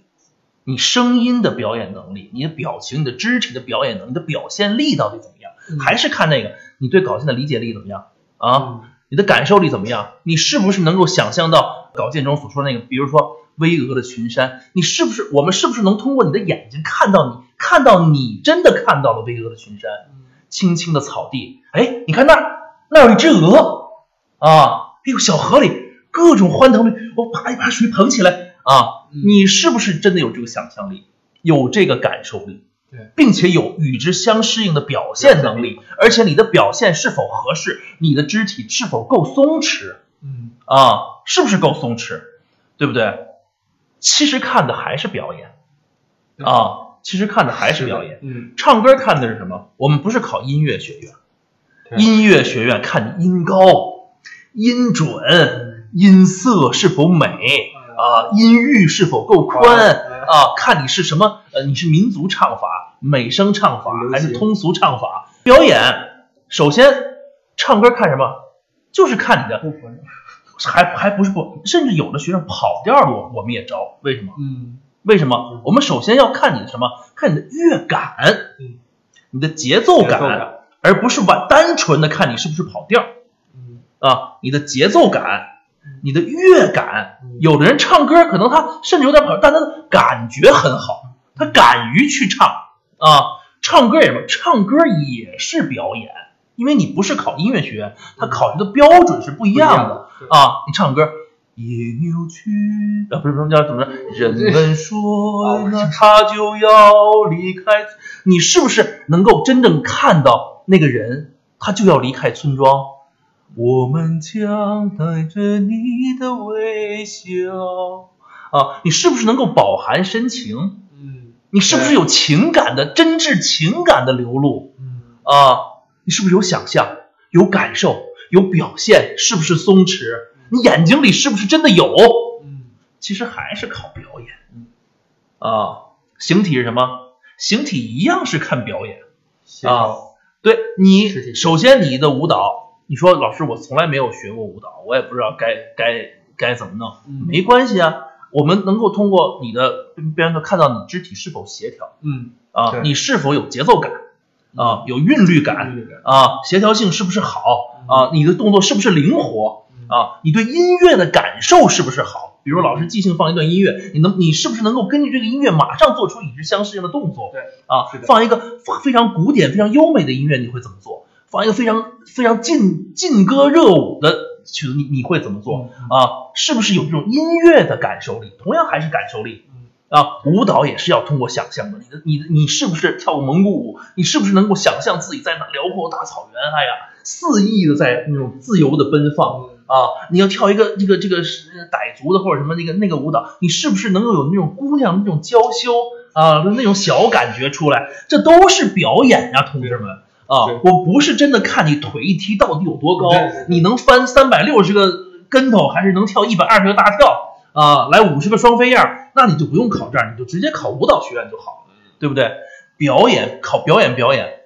你声音的表演能力，你的表情、你的肢体的表演能力、你的表现力到底怎么样，嗯。还是看那个你对稿件的理解力怎么样。啊？嗯。你的感受力怎么样？你是不是能够想象到稿件中所说的那个，比如说巍峨的群山，你是不是我们是不是能通过你的眼睛看到你看到你真的看到了巍峨的群山，青青的草地，哎，你看那儿那儿有一只鹅。啊，哎呦，小河里各种欢腾的，我啪一把水捧起来。啊，嗯。你是不是真的有这个想象力，有这个感受力？对，并且有与之相适应的表现能力，而且你的表现是否合适，你的肢体是否够松弛？嗯。啊，是不是够松弛，对不对？其实看的还是表演。啊，其实看的还是表演。嗯。唱歌看的是什么？我们不是考音乐学院，对。音乐学院看你音高、音准、音色是否美啊，音域是否够宽啊，看你是什么呃，你是民族唱法、美声唱法还是通俗唱法？表演首先唱歌看什么？就是看你的，还还不是不，甚至有的学生跑调儿我我们也招，为什么？嗯为什么？我们首先要看你的什么？看你的乐感，嗯，你的节奏感，节奏感而不是完单纯的看你是不是跑调儿嗯啊。你的节奏感，你的乐感嗯，有的人唱歌可能他甚至有点跑调，但他的感觉很好，他敢于去唱啊。唱歌也是？唱歌也是表演，因为你不是考音乐学院，他考虑的标准是不一样的。对啊，你唱歌。野扭曲啊，不是不是叫怎么着？人们说 (laughs) 那他就要离开，你是不是能够真正看到那个人，他就要离开村庄？我们将带着你的微笑啊，你是不是能够饱含深情？嗯你是不是有情感的真挚情感的流露嗯啊？你是不是有想象、有感受、有表现？是不是松弛？你眼睛里是不是真的有？嗯其实还是靠表演嗯。啊，形体是什么？形体一样是看表演。啊对你，首先你的舞蹈，你说老师我从来没有学过舞蹈，我也不知道该该该怎么弄，嗯没关系啊，我们能够通过你的表演看到你肢体是否协调嗯啊，你是否有节奏感啊，有韵律感啊，协调性是不是好啊，你的动作是不是灵活嗯啊，你对音乐的感受是不是好？比如老师即兴放一段音乐，你能你是不是能够根据这个音乐马上做出与之相适应的动作？对啊放一个非常古典、非常优美的音乐，你会怎么做？放一个非常非常劲劲歌热舞的曲子，你你会怎么做？嗯啊，是不是有这种音乐的感受力？同样还是感受力嗯啊，舞蹈也是要通过想象的。你的你的你是不是跳过蒙古舞？你是不是能够想象自己在那辽阔大草原？哎呀，肆意的在那种自由的奔放。啊，你要跳一个这个这个傣族的或者什么那个那个舞蹈，你是不是能够有那种姑娘那种娇羞啊那种小感觉出来？这都是表演呀、同志们啊对！我不是真的看你腿一踢到底有多高你能翻三百六十个跟头，还是能跳一百二十个大跳啊？来五十个双飞样，那你就不用考这儿，你就直接考舞蹈学院就好了，对不对？表演考表演表演，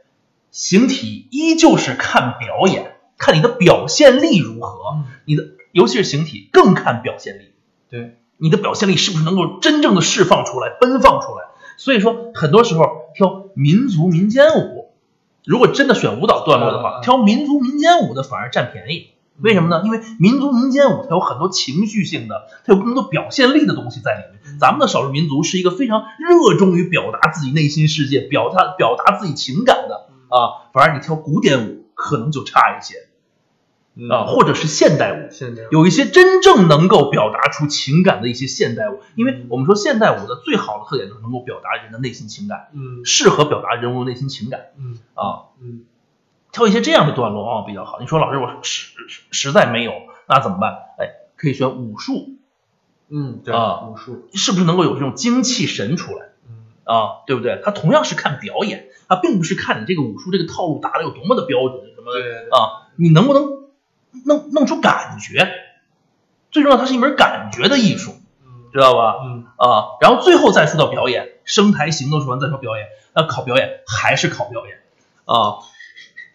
形体依旧是看表演，看你的表现力如何。嗯你的尤其是形体更看表现力，对，你的表现力是不是能够真正的释放出来、奔放出来？所以说，很多时候跳民族民间舞，如果真的选舞蹈段落的话，嗯嗯挑民族民间舞的反而占便宜。为什么呢？因为民族民间舞它有很多情绪性的，它有更多表现力的东西在里面。咱们的少数民族是一个非常热衷于表达自己内心世界、表达表达自己情感的啊，反而你挑古典舞可能就差一些啊，或者是现代舞。有一些真正能够表达出情感的一些现代舞，因为我们说现代舞的最好的特点就是能够表达人的内心情感，嗯。适合表达人物内心情感。嗯。啊。嗯。挑一些这样的段落往往比较好。你说老师，我实实实在没有，那怎么办？哎，可以选武术，嗯对啊。武术。是不是能够有这种精气神出来？嗯。啊？对不对？它同样是看表演，它并不是看你这个武术这个套路打的有多么的标准，什么啊，你能不能弄弄出感觉？最重要，它是一门感觉的艺术，嗯知道吧？嗯啊，然后最后再说到表演，声台形都说完，再说表演，那考表演还是考表演啊。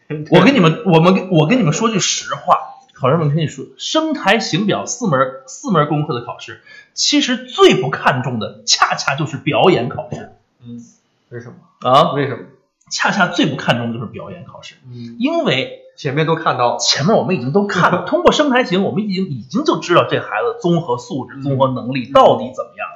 (laughs) 我跟你们，我们我跟你们说句实话，考生们跟你说，声台形表四门四门功课的考试，其实最不看重的，恰恰就是表演考试嗯为什么啊，为什么恰恰最不看重的就是表演考试，嗯因为前面都看到。前面我们已经都看了，(laughs) 通过声台形，我们已经已经就知道这孩子综合素质、综合能力到底怎么样。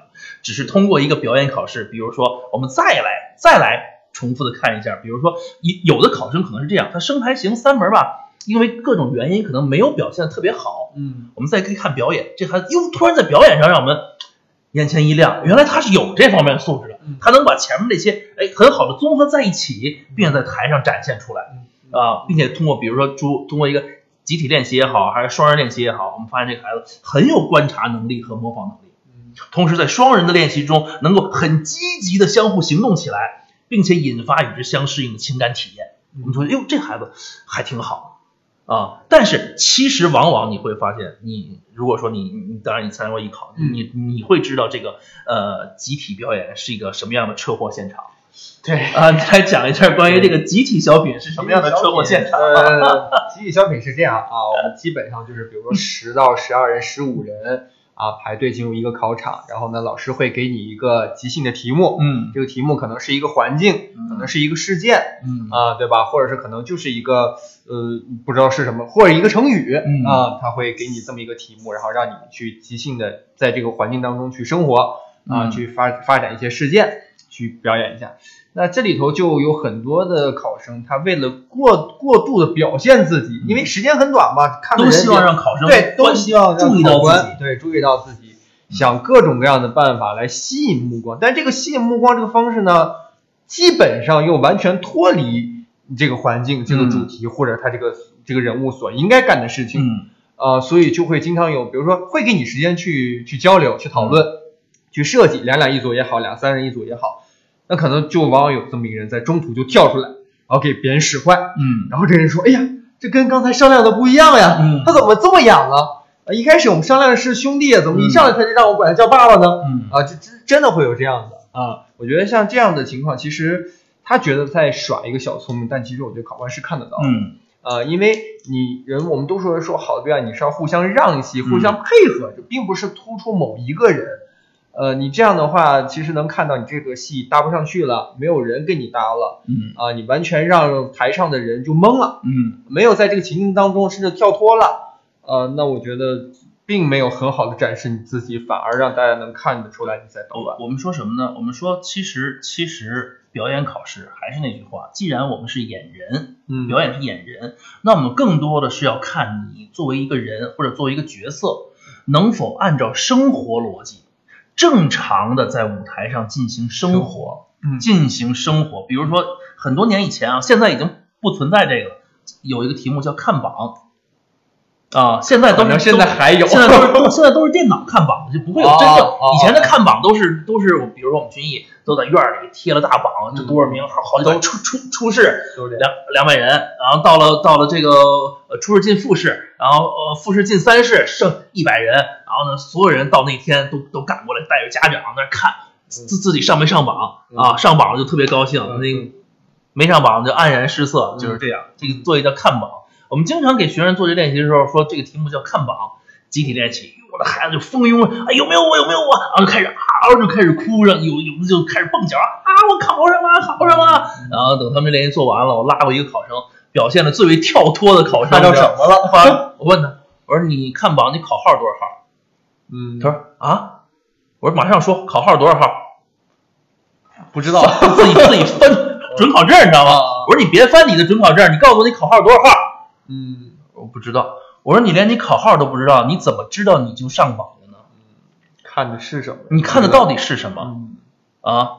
只是通过一个表演考试，比如说我们再来再来重复的看一下，比如说有有的考生可能是这样，他声台形三门吧，因为各种原因可能没有表现的特别好，嗯。我们再可以看表演，这孩子又突然在表演上让我们眼前一亮，原来他是有这方面的素质的嗯，他能把前面那些哎很好的综合在一起，并且在台上展现出来。嗯啊，并且通过比如说通通过一个集体练习也好，还是双人练习也好，我们发现这个孩子很有观察能力和模仿能力，嗯同时在双人的练习中能够很积极的相互行动起来，并且引发与之相适应的情感体验。我们说，哟，这孩子还挺好啊。但是其实往往你会发现，你如果说你你当然你参加过艺考，嗯你你会知道这个呃集体表演是一个什么样的车祸现场对啊。(laughs) 来讲一下关于这个集体小品是什么样的车祸现场。呃，(laughs) 集体小品是这样啊，我们基本上就是比如说十到十二人、十五人啊排队进入一个考场，然后呢，老师会给你一个即兴的题目，嗯这个题目可能是一个环境，可能是一个事件嗯啊，对吧？或者是可能就是一个呃不知道是什么，或者一个成语嗯啊，他会给你这么一个题目，然后让你去即兴的在这个环境当中去生活啊，嗯去发发展一些事件，去表演一下。那这里头就有很多的考生，他为了过过度的表现自己，因为时间很短嘛，看都希望让考生对，都希望让注意到自己对注意到自己，想各种各样的办法来吸引目光。但这个吸引目光这个方式呢，基本上又完全脱离这个环境、这个主题、或者他这个这个人物所应该干的事情。嗯呃，所以就会经常有，比如说会给你时间去去交流、去讨论、去设计，两两一组也好，两三人一组也好。那可能就往往有这么一个人在中途就跳出来，然后给别人使坏，嗯然后这人说：“哎呀，这跟刚才商量的不一样呀，嗯他怎么这么养啊？啊，一开始我们商量的是兄弟，怎么一上来他就让我管他叫爸爸呢？嗯啊，这真真的会有这样的啊！我觉得像这样的情况，其实他觉得在耍一个小聪明，但其实我觉得考官是看得到的。嗯呃，因为你人，我们都说说好的表演，你是要互相让一些、互相配合，这并不是突出某一个人。呃，你这样的话，其实能看到你这个戏搭不上去了，没有人跟你搭了嗯啊、你完全让台上的人就懵了，嗯没有在这个情境当中，甚至跳脱了。呃，那我觉得并没有很好的展示你自己，反而让大家能看得出来你在捣乱。我我们说什么呢？我们说其实其实表演考试还是那句话，既然我们是演人，嗯表演是演人，那我们更多的是要看你作为一个人或者作为一个角色，能否按照生活逻辑，正常的在舞台上进行生活，嗯进行生活。比如说很多年以前啊，现在已经不存在这个了，有一个题目叫看榜。啊，现在都现在还有。现在都是现在都是电脑看榜，就不会有真正哦哦以前的看榜都是都是，比如说我们军艺都在院里贴了大榜，这多少名好好几百出出出试。两两百人，然后到了到了这个呃初试进复试，然后呃复试进三试，剩一百人，然后呢所有人到那天都都赶过来，带着家长在那看自自己上没上榜啊，上榜了就特别高兴，嗯。那个没上榜就黯然失色，就是这样。这个作业叫看榜，我们经常给学生做这练习的时候说这个题目叫看榜，集体练习，我的孩子就蜂拥啊，有没有我有没有我，然后就开始啊就开始哭上，有有的就开始蹦脚啊，我考上了考上了，然后等他们练习做完了，我拉过一个考生，表现的最为跳脱的考生，看到什么了？(laughs) 我问他，我说你看榜，你考号多少号？嗯，他说啊，我说马上说考号多少号，不知道。自己自己翻准考证，你知道吗？啊我说你别翻你的准考证，你告诉我你考号多少号？嗯，我不知道。我说你连你考号都不知道，你怎么知道你就上榜了呢？看的是什么？你看的到底是什么嗯啊？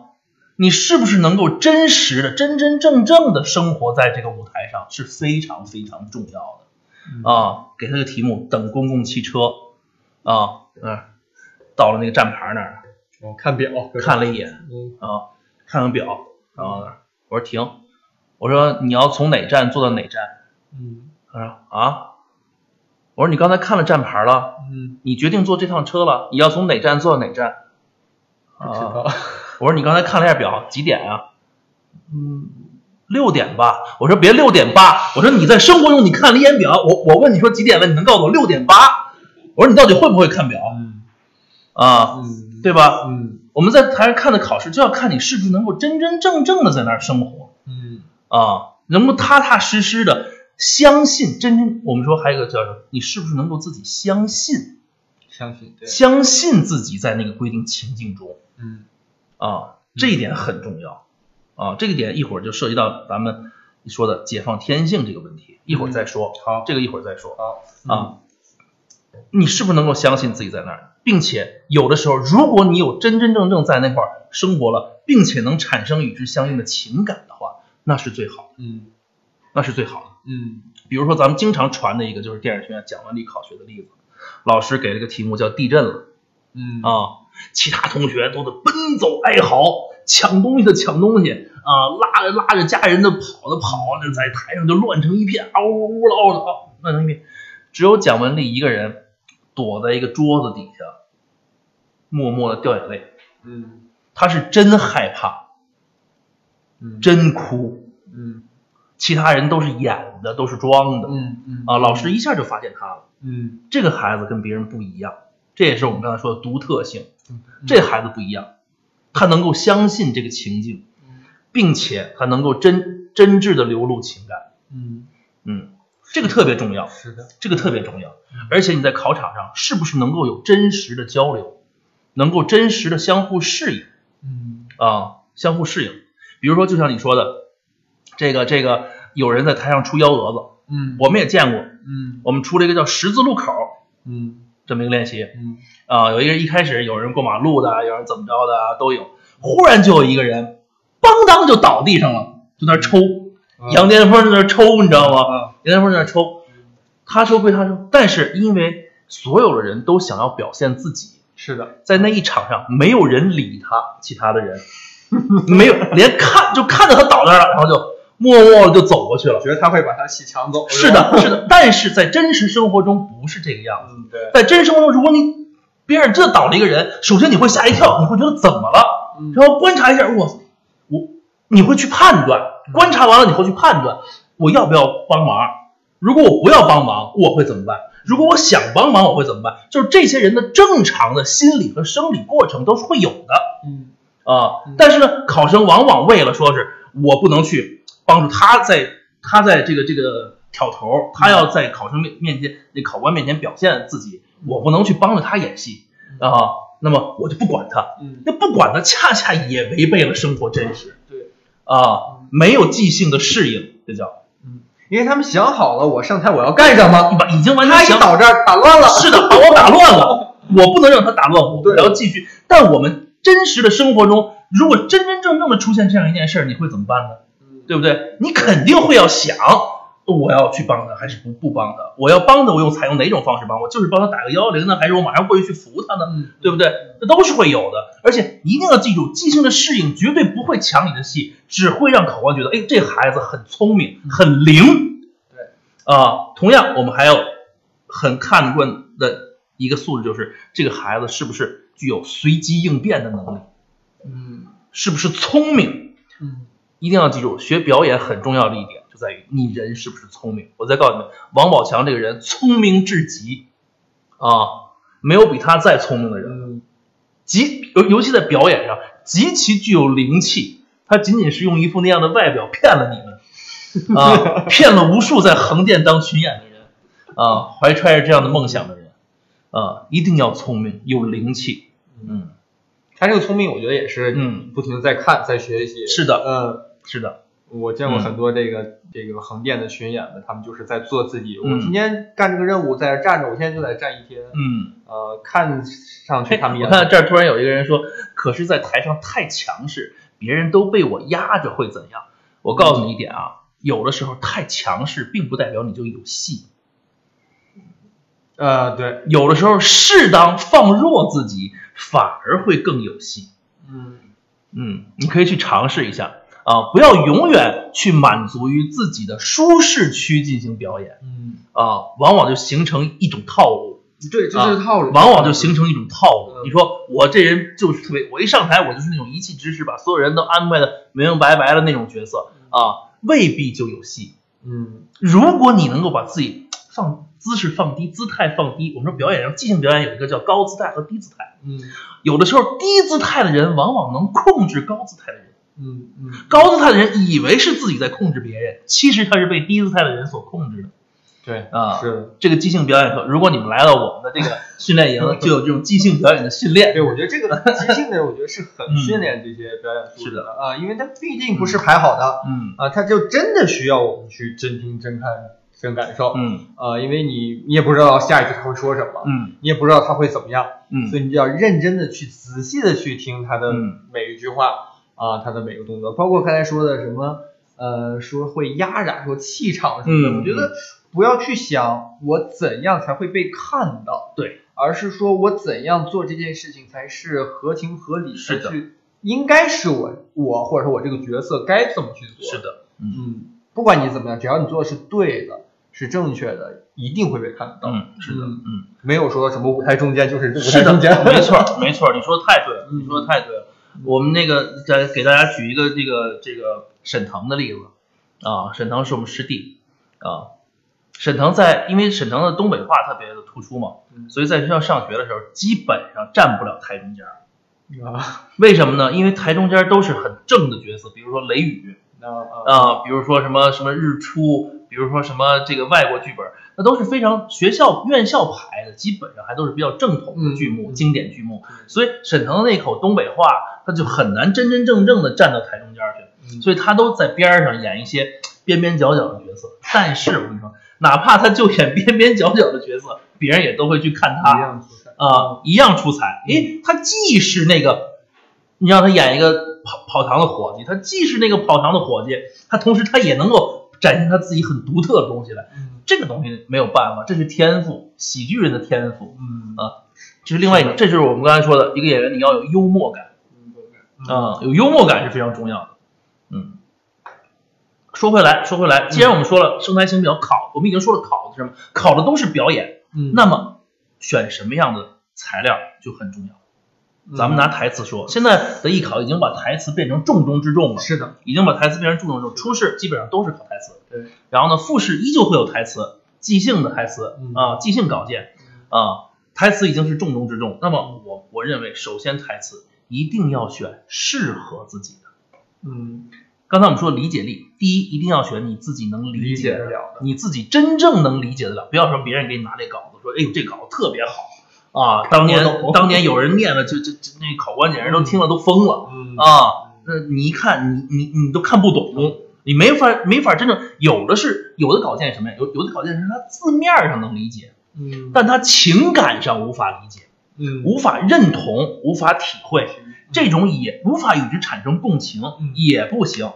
你是不是能够真实的、真真正正的生活在这个舞台上，是非常非常重要的啊！给他个题目，等公共汽车啊，嗯，到了那个站牌那儿，我看表，看了一眼嗯啊，看看表，然后我说停，我说你要从哪站坐到哪站？嗯他说啊，我说你刚才看了站牌了，嗯，你决定坐这趟车了，你要从哪站坐到哪站？啊，不知道。我说你刚才看了一下表，几点啊？嗯，六点吧。我说别六点八，我说你在生活中你看了一眼表，我我问你说几点了，你能告诉我六点八？我说你到底会不会看表嗯啊？嗯，对吧？嗯我们在台上看的考试，就要看你是不是能够真真正正的在那儿生活嗯啊，能够踏踏实实的相信真真。我们说还有一个叫什么？你是不是能够自己相信，相信对。相信自己在那个规定情境中嗯啊？这一点很重要啊。这个点一会儿就涉及到咱们说的解放天性这个问题，一会儿再说。好这个一会儿再说。好啊，你是不是能够相信自己在那儿，并且有的时候，如果你有真真正正在那块儿生活了，并且能产生与之相应的情感的话，那是最好的，嗯那是最好的。嗯比如说咱们经常传的一个就是电影学院讲完力考学的例子，老师给了个题目叫地震了嗯啊，其他同学都得奔走哀嚎，抢东西的抢东西啊，拉着拉着家人的跑的跑，那在台上就乱成一片，嗷呜嗷的，嗷乱成一片。只有蒋雯丽一个人躲在一个桌子底下，默默的掉眼泪。嗯她是真害怕，嗯真哭，嗯其他人都是演的，都是装的。嗯嗯啊。老师一下就发现他了，嗯。这个孩子跟别人不一样，这也是我们刚才说的独特性。这孩子不一样，他能够相信这个情境，并且他能够真真挚的流露情感。嗯。嗯，这个特别重要，是的这个特别重要。而且你在考场上是不是能够有真实的交流，能够真实的相互适应？嗯。啊，相互适应。比如说，就像你说的，这个这个有人在台上出幺蛾子，嗯。我们也见过，嗯。我们出了一个叫十字路口。嗯。这么一个练习。嗯。啊，有一个人一开始有人过马路的，有人怎么着的啊，都有。忽然就有一个人，邦当就倒地上了，就在那儿抽。杨巅峰在那抽，你知道吗？啊。杨巅峰在那抽，他抽归他抽，但是因为所有的人都想要表现自己，是的。在那一场上没有人理他，其他的人，(laughs) 没有连看就看着他倒那儿了，然后就默默的就走过去了。觉得他会把他戏抢走。是，的，是的，但是在真实生活中不是这个样子。嗯，对，在真实生活中，如果你边上真的倒了一个人，首先你会吓一跳，你会觉得怎么了？嗯然后观察一下，我我你会去判断，观察完了你会去判断我要不要帮忙。如果我不要帮忙，我会怎么办？如果我想帮忙，我会怎么办？就是这些人的正常的心理和生理过程都是会有的嗯啊嗯。但是呢，考生往往为了说是我不能去帮助他在他在这个这个挑头，他要在考生面面前那考官面前表现自己，我不能去帮着他演戏啊。那么我就不管他，嗯，那不管他，恰恰也违背了生活真实对，啊，没有即兴的适应，这叫因为他们想好了我上台我要干什么，把已经完他全想一倒这儿打乱了。是的，把我打乱了，(laughs) 我不能让他打乱我，我对要继续。但我们真实的生活中，如果真真正正的出现这样一件事儿，你会怎么办呢？嗯对不对？你肯定会要想，我要去帮他还是不不帮他？我要帮他，我用采用哪种方式帮？我就是帮他打个幺幺零呢，还是我马上过去去扶他呢？嗯，对不对？这都是会有的，而且一定要记住，即兴的适应绝对不会抢你的戏，只会让考官觉得，哎，这孩子很聪明，很灵。对，啊，同样我们还要很看惯的一个素质，就是这个孩子是不是具有随机应变的能力，嗯是不是聪明？嗯一定要记住，学表演很重要的一点就在于你人是不是聪明。我再告诉你们，王宝强这个人聪明至极啊，没有比他再聪明的人。嗯极尤尤其在表演上极其具有灵气，他仅仅是用一副那样的外表骗了你们啊，(laughs) 骗了无数在横店当群演的人啊，怀揣着这样的梦想的人啊，一定要聪明有灵气，嗯，他这个聪明，我觉得也是嗯不停的在看，在学习。是的，嗯，是的，我见过嗯很多这个、这个横店的巡演的，他们就是在做自己。嗯我今天干这个任务，在这站着，我现在就在站一天。嗯。呃，看上去哎，他们也我看这儿突然有一个人说，可是，在台上太强势，别人都被我压着，会怎样？我告诉你一点啊，有的时候太强势，并不代表你就有戏。呃，对，有的时候适当放弱自己，反而会更有戏。嗯嗯，你可以去尝试一下啊，不要永远去满足于自己的舒适区进行表演嗯，啊，往往就形成一种套路，对，这就是套路，往往就形成一种套路。嗯你说我这人就是特别，我一上台我就是那种一气之师，把所有人都安排的明明白白的那种角色啊，未必就有戏。嗯如果你能够把自己放姿势放低，姿态放低，我们说表演上即兴表演有一个叫高姿态和低姿态，嗯有的时候低姿态的人往往能控制高姿态的人，嗯嗯，高姿态的人以为是自己在控制别人，其实他是被低姿态的人所控制的。对，啊。是。这个即兴表演课，如果你们来到我们的这个训练营，(laughs) 就有这种即兴表演的训练。对，我觉得这个即兴的，我觉得是很嗯训练这些表演素质是的。啊，因为它毕竟不是排好的嗯。啊，它就真的需要我们去真听、真看、真感受。嗯。啊，因为你你也不知道下一句他会说什么，嗯。你也不知道他会怎么样，嗯。所以你就要认真的去、仔细的去听他的嗯。每一句话啊，他的每个动作，包括刚才说的什么呃，说会压染，说气场什么的，嗯我觉得不要去想我怎样才会被看到，对，而是说我怎样做这件事情才是合情合理，是的才是应该是我我或者说我这个角色该怎么去做，是，的，嗯嗯，不管你怎么样，只要你做的是对的，是正确的，一定会被看到，嗯是的，嗯嗯。没有说什么舞台中间就是舞台中间，没错，(laughs) 没错，你说的太对了，嗯你说的太对了。我们那个再给大家举一个这个这个沈腾的例子啊，沈腾是我们师弟啊，沈腾在因为沈腾的东北话特别的突出嘛，嗯所以在学校上学的时候基本上站不了台中间儿。啊为什么呢？因为台中间都是很正的角色，比如说雷雨啊啊，比如说什么什么日出，比如说什么这个外国剧本，那都是非常学校院校排的，基本上还都是比较正统的剧目、经典剧目嗯。所以沈腾的那口东北话，他就很难真真正正的站到台中间去，嗯所以他都在边上演一些边边角角的角色。但是我跟你说，哪怕他就演边边角角的角色，别人也都会去看一他。啊，一样出彩。诶，他既是那个，你让他演一个跑跑堂的伙计，他既是那个跑堂的伙计，他同时他也能够展现他自己很独特的东西来。嗯这个东西没有办法，这是天赋，喜剧人的天赋。嗯啊这是另外一种，这就是我们刚才说的一个演员，你要有幽默感。嗯啊、有幽默感是非常重要的。嗯，说回来，说回来，既然我们说了生态型比较考，我们已经说了考的是什么？考的都是表演，嗯那么选什么样的材料就很重要。咱们拿台词说，现在的艺考已经把台词变成重中之重了，是的，已经把台词变成重中之重。初试基本上都是考台词，对，然后呢，复试依旧会有台词，即兴的台词嗯啊，即兴稿件啊，台词已经是重中之重。那么我我认为，首先台词一定要选适合自己的。嗯，刚才我们说理解力，第一一定要选你自己能理解得了的，你自己真正能理解得了，不要说别人给你拿这稿子说，哎呦这稿子特别好啊，当年当年有人念了，就就就那考官简直都听了都疯了。嗯啊，那你一看，你你你都看不懂，你没法没法真正有的是有的稿件什么呀？有有的稿件是他字面上能理解，嗯但他情感上无法理解，嗯无法认同，无法体会，这种也无法与之产生共情，嗯也不行。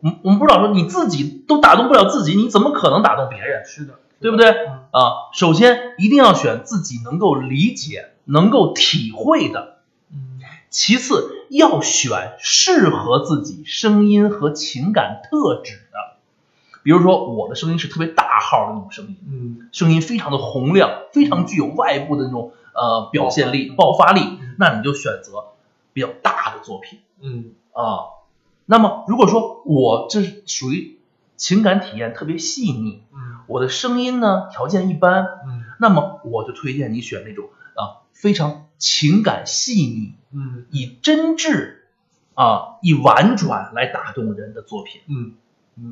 我们我们不知道说你自己都打动不了自己，你怎么可能打动别人？是的，对不对？嗯啊，首先一定要选自己能够理解、能够体会的。嗯其次，要选适合自己声音和情感特质的。比如说，我的声音是特别大号的那种声音，嗯声音非常的洪亮，非常具有外部的那种呃表现力、爆发力，那你就选择比较大的作品嗯啊。那么，如果说我这是属于情感体验特别细腻，嗯我的声音呢条件一般，嗯。那么我就推荐你选那种啊非常情感细腻、嗯。以真挚啊以婉转来打动人的作品。嗯。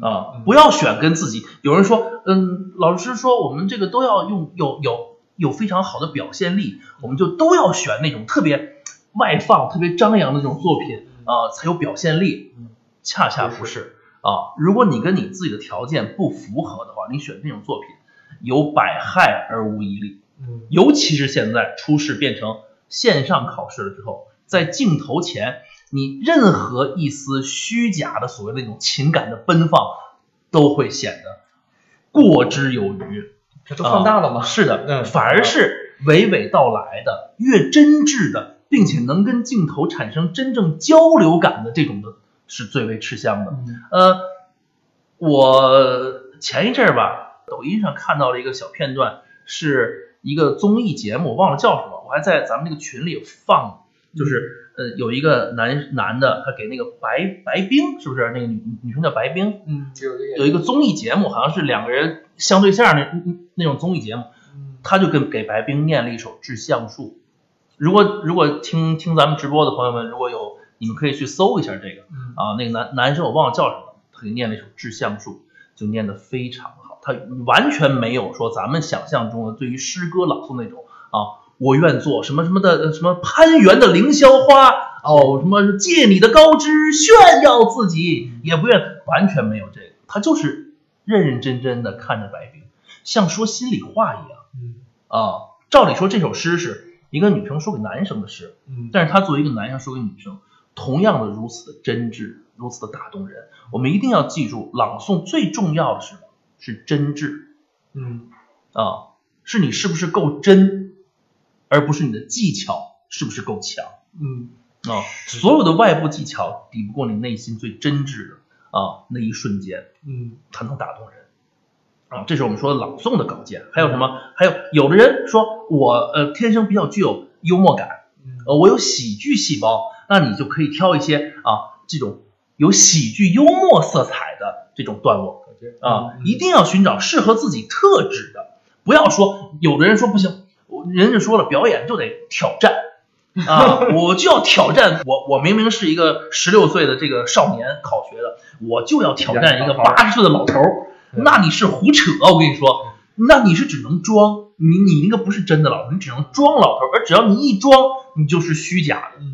啊，不要选跟自己。有人说，嗯，老师说我们这个都要用有有有非常好的表现力，我们就都要选那种特别外放、特别张扬的那种作品啊，才有表现力。嗯。恰恰不是啊，如果你跟你自己的条件不符合的话，你选这种作品有百害而无一利。嗯尤其是现在初试变成线上考试了之后，在镜头前，你任何一丝虚假的所谓的那种情感的奔放，都会显得过之有余。这都放大了吗？是的，嗯反而是娓娓道来的、越真挚的，并且能跟镜头产生真正交流感的这种的，是最为吃香的。嗯。呃，我前一阵儿吧，抖音上看到了一个小片段，是一个综艺节目，忘了叫什么，我还在咱们那个群里放，就是呃有一个男男的，他给那个白白冰，是不是？那个女女生叫白冰，嗯，有一个综艺节目，好像是两个人相对象那那种综艺节目，嗯。他就跟给白冰念了一首《致橡树》。如果如果听听咱们直播的朋友们，如果有你们可以去搜一下这个。嗯啊，那个男男生我忘了叫什么，他给念了一首《致橡树》，就念得非常好。他完全没有说咱们想象中的对于诗歌朗诵那种啊，我愿做什么什么的什么攀援的凌霄花哦，什么借你的高枝炫耀自己，也不愿，完全没有这个。他就是认认真真的看着白冰，像说心里话一样嗯啊。照理说这首诗是一个女生说给男生的诗，嗯但是他作为一个男生说给女生，同样的如此的真挚，如此的打动人。我们一定要记住，朗诵最重要的是？是真挚嗯啊，是你是不是够真，而不是你的技巧是不是够强嗯啊。所有的外部技巧抵不过你内心最真挚的啊那一瞬间，嗯才能打动人。啊，这是我们说的朗诵的稿件。还有什么？还有有的人说我呃天生比较具有幽默感，嗯呃，我有喜剧细胞，那你就可以挑一些啊这种有喜剧幽默色彩的这种段落。啊，一定要寻找适合自己特质的，不要说有的人说不行，人家说了表演就得挑战。啊，(laughs) 我就要挑战我我明明是一个十六岁的这个少年考学的，我就要挑战一个八十岁的老头儿，那你是胡扯，我跟你说。那你是只能装，你你那个不是真的老头，你只能装老头，而只要你一装，你就是虚假的。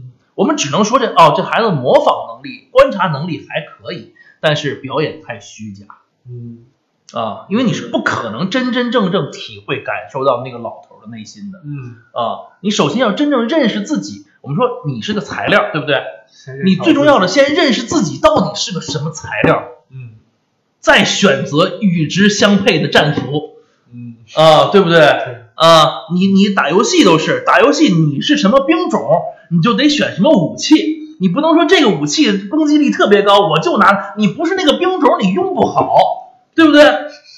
嗯我们只能说这哦，这孩子模仿能力、观察能力还可以，但是表演太虚假嗯啊，因为你是不可能真真正正体会、感受到那个老头的内心的嗯，啊。你首先要真正认识自己。我们说你是个材料，对不对？你最重要的先认识自己到底是个什么材料，嗯再选择与之相配的战服嗯啊，对不对？对啊，你你打游戏都是打游戏，你是什么兵种，你就得选什么武器。你不能说这个武器攻击力特别高，我就拿，你不是那个兵种，你用不好，对不对？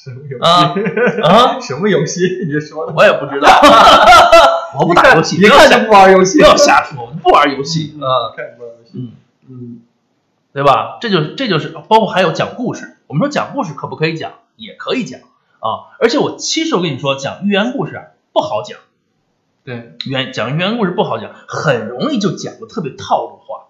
什么游戏？啊，(laughs) 什么游戏？你说的？我也不知道，(laughs) 我不打游戏，一看就不玩游戏，不要瞎说，不玩游戏啊，看不玩游戏，嗯嗯，对吧？这就是这就是包括还有讲故事，我们说讲故事可不可以讲？也可以讲啊，而且我其实我跟你说，讲寓言故事啊不好讲，对，原讲寓言故事不好讲，很容易就讲的特别套路化，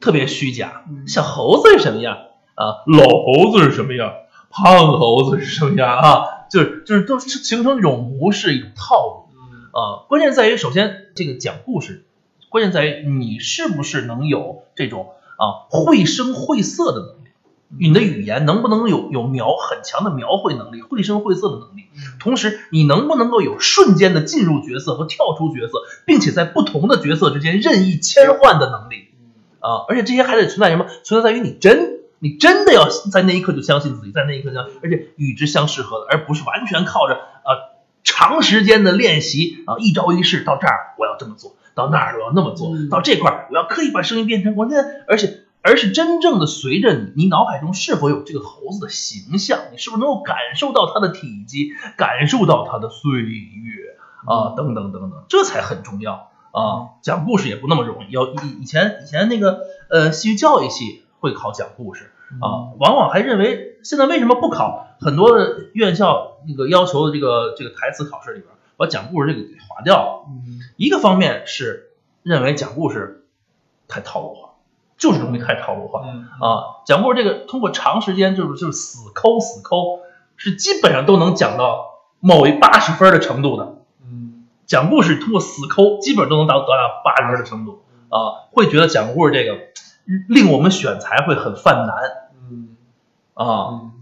特别虚假。小猴子是什么样啊？老猴子是什么样？胖猴子是什么样啊？就是就是都是形成一种模式，一种套路嗯啊。关键在于，首先这个讲故事，关键在于你是不是能有这种啊绘声绘色的能力，你的语言能不能有有描很强的描绘能力、绘声绘色的能力？同时，你能不能够有瞬间的进入角色和跳出角色，并且在不同的角色之间任意切换的能力啊！而且这些还得存在什么？存在在于你真，你真的要在那一刻就相信自己，在那一刻相，而且与之相适合的，而不是完全靠着啊长时间的练习啊一招一式到这儿我要这么做，到那儿我要那么做，嗯到这块儿我要刻意把声音变成我那，而且而是真正的随着你，你脑海中是否有这个猴子的形象，你是不是能够感受到它的体积，感受到它的岁月啊，等等等等，这才很重要啊。讲故事也不那么容易，要以以前以前那个呃戏剧教育系会考讲故事啊，往往还认为现在为什么不考？很多的院校那个要求的这个这个台词考试里边，把讲故事这个给划掉了。嗯一个方面是认为讲故事太套路化，就是容易太套路化。嗯啊，讲故事这个通过长时间就是就是死抠死抠，是基本上都能讲到某一八十分的程度的。嗯讲故事通过死抠，基本都能达到达到八十分的程度啊，会觉得讲故事这个令我们选材会很犯难嗯啊。嗯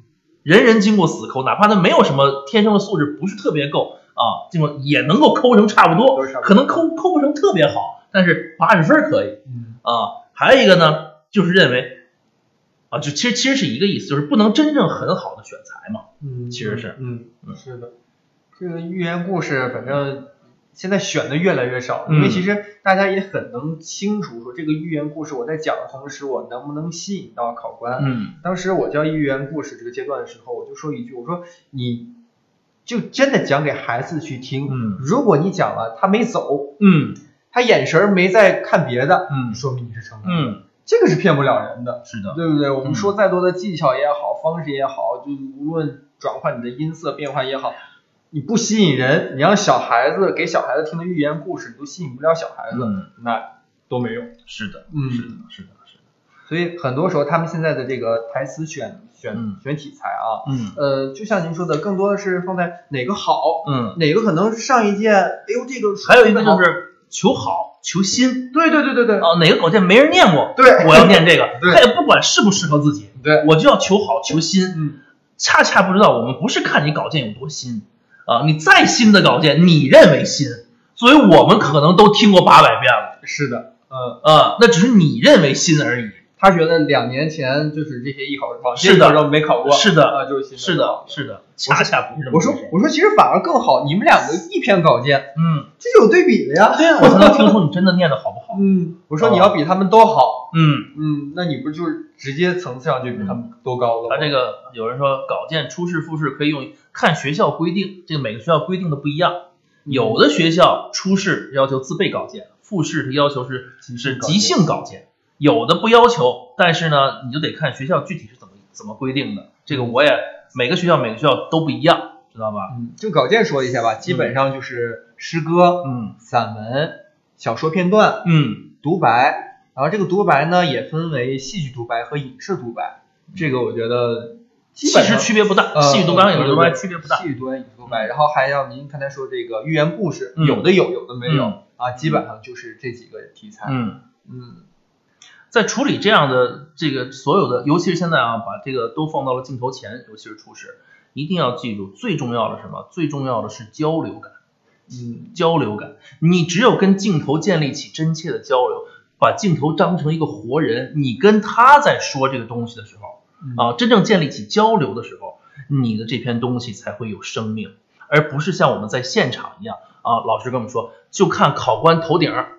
人人经过死抠，哪怕他没有什么天生的素质，不是特别够啊，经过也能够抠成差不多，都是差不多可能抠抠不成特别好，但是八十分可以。嗯啊，还有一个呢，就是认为啊，就其实其实是一个意思，就是不能真正很好的选材嘛。嗯，其实是嗯嗯是的，这个寓言故事反正现在选的越来越少，嗯因为其实大家也很能清楚说这个寓言故事我在讲的同时，我能不能吸引到考官。嗯当时我教寓言故事这个阶段的时候，我就说一句，我说你就真的讲给孩子去听，嗯如果你讲了他没走，嗯他眼神儿没在看别的，嗯说明你是成功的，嗯，这个是骗不了人的。是的，对不对？我们嗯说再多的技巧也好，方式也好，就无论转换你的音色变化也好，你不吸引人，你让小孩子给小孩子听的寓言故事，你都吸引不了小孩子，嗯，那都没用。是的，嗯是的，是的，是的，所以很多时候他们现在的这个台词选选、嗯选题材啊，嗯呃，就像您说的，更多的是放在哪个好，嗯，哪个可能上一届，哎呦这个还有一个就是求好求新。对对对对对、啊，哪个稿件没人念过，对，我要念这个，对。他也不管适不适合自己，对，我就要求好求新。嗯。恰恰不知道，我们不是看你稿件有多新。啊，你再新的稿件，你认为新，所以我们可能都听过八百遍了。是的，嗯。啊，那只是你认为新而已。他觉得两年前就是这些艺考往是的。届考生没考过，是的。啊，就是新是的，是的，恰恰不是这么我说。我说其实反而更好，你们两个一篇稿件，嗯，这是有对比的呀。对呀，我才能听出你真的念的好不好。(laughs) 嗯，我说你要比他们都好，(laughs) 嗯，嗯，那你不就是直接层次上就比他们都高了吗？他这个有人说稿件初试复试可以用看学校规定，这个每个学校规定的不一样。有的学校初试要求自备稿件，复试它要求是是即兴稿件，有的不要求，但是呢，你就得看学校具体是怎么怎么规定的。这个我也每个学校每个学校都不一样，知道吧？嗯，就稿件说一下吧，基本上就是诗歌、嗯散文、小说片段、嗯独白，然后这个独白呢也分为戏剧独白和影视独白，这个我觉得基其实区别不大，呃戏剧独白和影视独白区别不大。戏剧独白、影视独白，然后还要您刚才说这个寓言故事，嗯有的有，有的没有、嗯啊，基本上就是这几个题材。嗯，嗯在处理这样的这个所有的，尤其是现在啊，把这个都放到了镜头前，尤其是初试，一定要记住，最重要的什么？最重要的是交流感。嗯交流感，你只有跟镜头建立起真切的交流，把镜头当成一个活人，你跟他在说这个东西的时候，嗯啊，真正建立起交流的时候，你的这篇东西才会有生命，而不是像我们在现场一样啊，老师跟我们说，就看考官头顶儿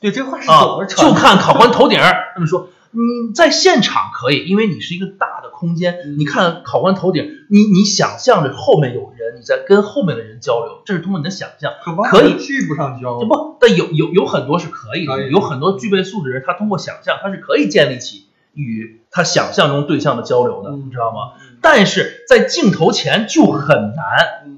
对，这话是啊怎么，传的？就看考官头顶儿 (laughs) 这么说。你在现场可以，因为你是一个大的空间，嗯你看考官头顶，你你想象着后面有人，你在跟后面的人交流，这是通过你的想象。可以往聚不上交这。不，但有有有很多是可以的，以有很多具备素质的人，他通过想象，他是可以建立起与他想象中对象的交流的，嗯你知道吗？但是在镜头前就很难。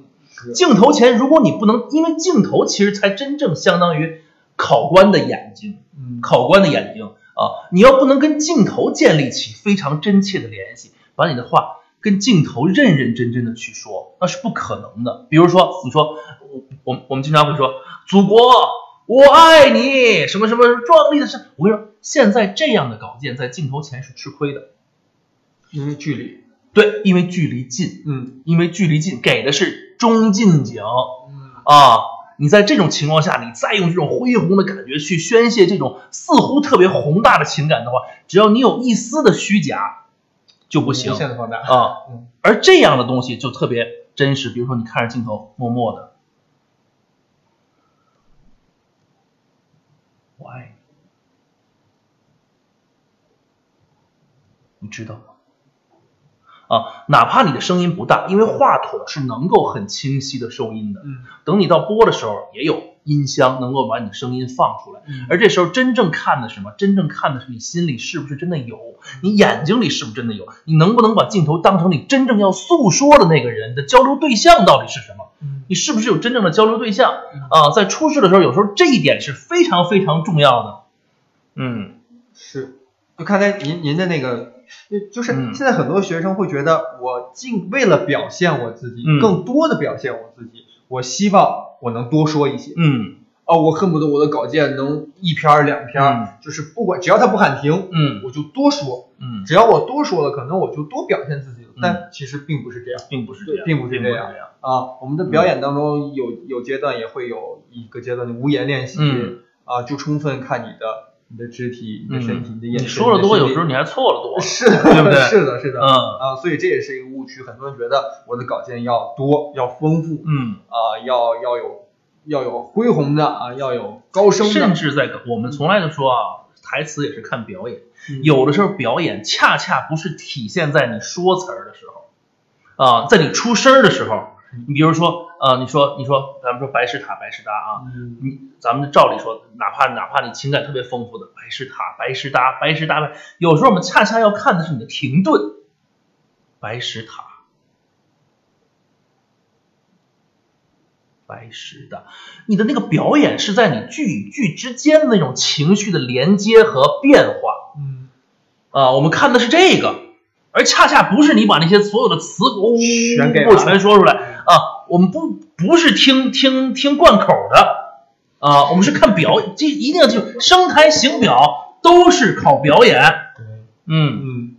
镜头前，如果你不能，因为镜头其实才真正相当于考官的眼睛，嗯，考官的眼睛啊，你要不能跟镜头建立起非常真切的联系，把你的话跟镜头认认真真的去说，那是不可能的。比如说，你说我我我们经常会说祖国我爱你，什么什么壮丽的事，我跟你说，现在这样的稿件在镜头前是吃亏的，因为距离。对，因为距离近，嗯因为距离近，给的是中近景嗯啊。你在这种情况下，你再用这种恢宏的感觉去宣泄这种似乎特别宏大的情感的话，只要你有一丝的虚假，就不行无限的放大。啊嗯。而这样的东西就特别真实，比如说你看着镜头，默默的，我爱你，你知道吗？啊，哪怕你的声音不大，因为话筒是能够很清晰的收音的。嗯等你到播的时候，也有音箱能够把你的声音放出来。嗯而这时候真正看的是什么？真正看的是你心里是不是真的有，你眼睛里是不是真的有，你能不能把镜头当成你真正要诉说的那个人的交流对象到底是什么？嗯你是不是有真正的交流对象啊？在出事的时候，有时候这一点是非常非常重要的。嗯是，就刚才您您的那个，就就是嗯现在很多学生会觉得，我尽为了表现我自己，嗯更多的表现我自己，我希望我能多说一些。嗯哦，我恨不得我的稿件能一篇儿两篇儿，就是不管只要他不喊停，嗯我就多说。嗯，只要我多说了，可能我就多表现自己了。嗯但其实并不是这样并不是这样，并不是这样。啊。我们的表演当中有有阶段也会有一个阶段的无言练习嗯啊，就充分看你的你的肢体、你的身体、你的眼你神。说的多，有时候你你还错了多 (laughs) 是的，对不对是的，是的。嗯啊，所以这也是一个误区，很多人觉得我的稿件要多、要丰富嗯，啊，要要有要有恢宏的啊，要有高声的，甚至在我们从来就说啊，台词也是看表演。嗯有的时候表演恰恰不是体现在你说词儿的时候，啊，在你出声儿的时候，你比如说，呃，你说你说，咱们说白石塔白石搭啊，嗯你咱们照理说，哪怕哪怕你情感特别丰富的白石塔白石搭白石搭，有时候我们恰恰要看的是你的停顿，白石塔。白石的，你的那个表演是在你句与句之间的那种情绪的连接和变化，嗯啊，我们看的是这个，而恰恰不是你把那些所有的词全给全说出来啊，我们不不是听听听贯口的。啊，我们是看表，这一定要记住，声台形表都是考表演，对，嗯。嗯，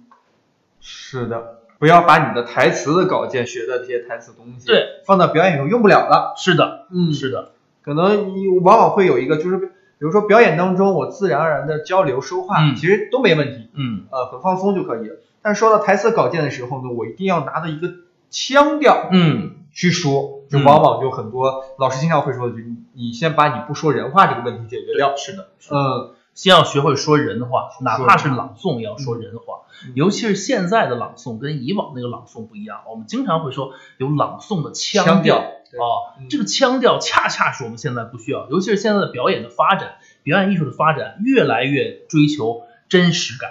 是的。不要把你的台词的稿件学的这些台词东西，对，放到表演中用不了了。是的，嗯。是的，可能你往往会有一个，就是比如说表演当中，我自然而然的交流说话，嗯。其实都没问题，嗯。呃，很放松就可以了。但说到台词稿件的时候呢，我一定要拿到一个腔调。嗯去说，就嗯往往就很多老师经常会说的，就你你先把你不说人话这个问题解决掉。是的，嗯先要学会说人话，哪怕是朗诵也要说人话嗯。尤其是现在的朗诵跟以往那个朗诵不一样，我们经常会说有朗诵的腔腔调啊嗯，这个腔调恰恰是我们现在不需要，尤其是现在的表演的发展，表演艺术的发展越来越追求真实感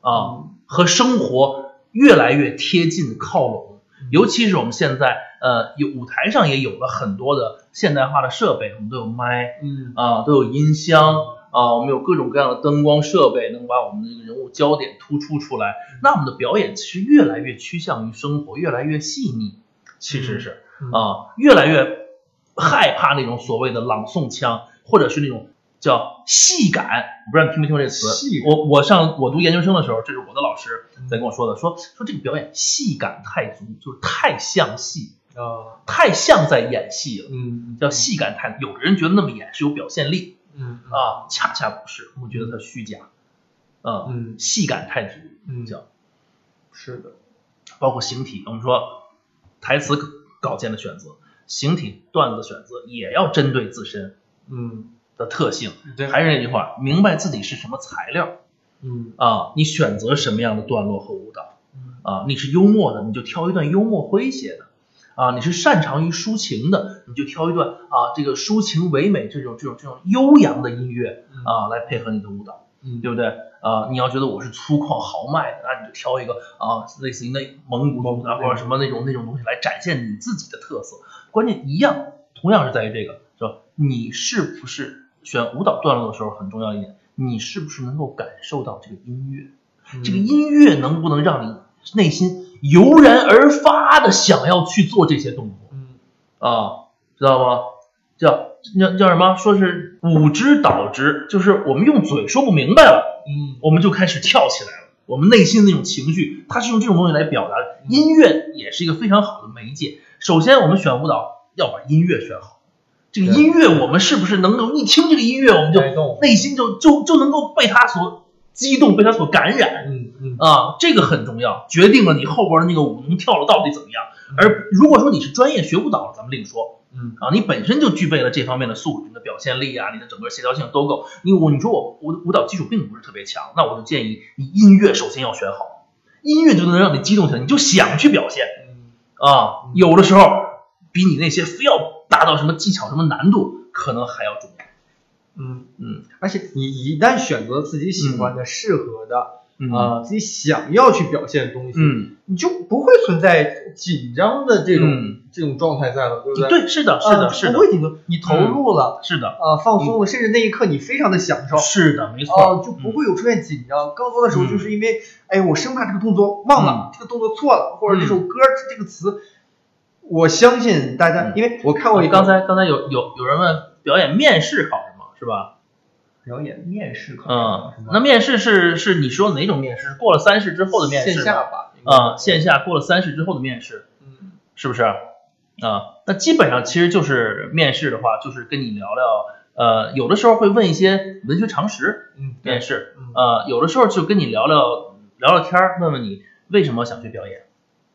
啊，和生活越来越贴近靠拢。尤其是我们现在，呃，有舞台上也有了很多的现代化的设备，我们都有麦，嗯啊，都有音箱啊，我们有各种各样的灯光设备，能把我们的这个人物焦点突出出来。那我们的表演其实越来越趋向于生活，越来越细腻，其实是嗯啊，越来越害怕那种所谓的朗诵腔，或者是那种叫戏感。我不知道你听没听过这词戏？我我上我读研究生的时候，这是我的老师嗯在跟我说的，说说这个表演戏感太足，就是太像戏，啊太像在演戏了。嗯叫戏感太，有的人觉得那么演是有表现力，嗯啊，恰恰不是，我觉得它虚假，啊，嗯。戏感太足，嗯。叫。是的。包括形体，我们说台词稿件的选择，形体段子的选择也要针对自身嗯。的的特性。对，还是那句话，明白自己是什么材料嗯。啊，你选择什么样的段落和舞蹈嗯。啊，你是幽默的，你就挑一段幽默诙谐的。啊，你是擅长于抒情的，你就挑一段啊，这个抒情唯美这种这种这种悠扬的音乐啊，来配合你的舞蹈。嗯对不对？啊，你要觉得我是粗犷豪迈的，那你就挑一个啊，类似于那蒙古族的或者什么那种那种东西来展现你自己的特色。关键一样，同样是在于这个，是吧？你是不是选舞蹈段落的时候很重要一点，你是不是能够感受到这个音乐？嗯这个音乐能不能让你内心油然而发的想要去做这些动作？嗯啊，知道吗？叫叫叫什么？说是舞之导之，就是我们用嘴说不明白了。嗯我们就开始跳起来了。我们内心的那种情绪，它是用这种东西来表达的。音乐也是一个非常好的媒介。首先，我们选舞蹈要把音乐选好。这个音乐，我们是不是能够一听这个音乐，我们就内心就就就能够被它所激动，被它所感染啊？这个很重要，决定了你后边的那个舞能跳的到底怎么样。而如果说你是专业学舞蹈，咱们另说。嗯啊，你本身就具备了这方面的素质，你的表现力啊，你的整个协调性都够。你我你说我舞舞蹈基础并不是特别强，那我就建议你音乐首先要选好，音乐就能让你激动起来，你就想去表现嗯啊。有的时候比你那些非要达到什么技巧、什么难度，可能还要重要。嗯，嗯而且你一旦选择自己喜欢的、适合的嗯。啊、自己想要去表现的东西，嗯，你就不会存在紧张的这种、嗯。这种状态在了，对不对？对，是的，是的，啊是的，不会紧张，你投入了，是的，啊，放松了，甚至那一刻你非常的享受，是的，没错，哦，就不会有出现紧张。更多的时候嗯。就是因为，哎，我生怕这个动作忘了，这个动作错了，或者这首歌这个词，我相信大家，嗯。因为我看过刚才刚才有有有人问表演面试考什么，是吧？表演面试考嗯是，吗那面试是是你说哪种面试？过了三试之后的面试吗线下吧，啊，线下过了三试之后的面试，嗯是不是？啊，那基本上其实就是面试的话，就是跟你聊聊，呃，有的时候会问一些文学常识嗯面试，嗯呃，有的时候就跟你聊聊聊聊天儿，问问你为什么想学表演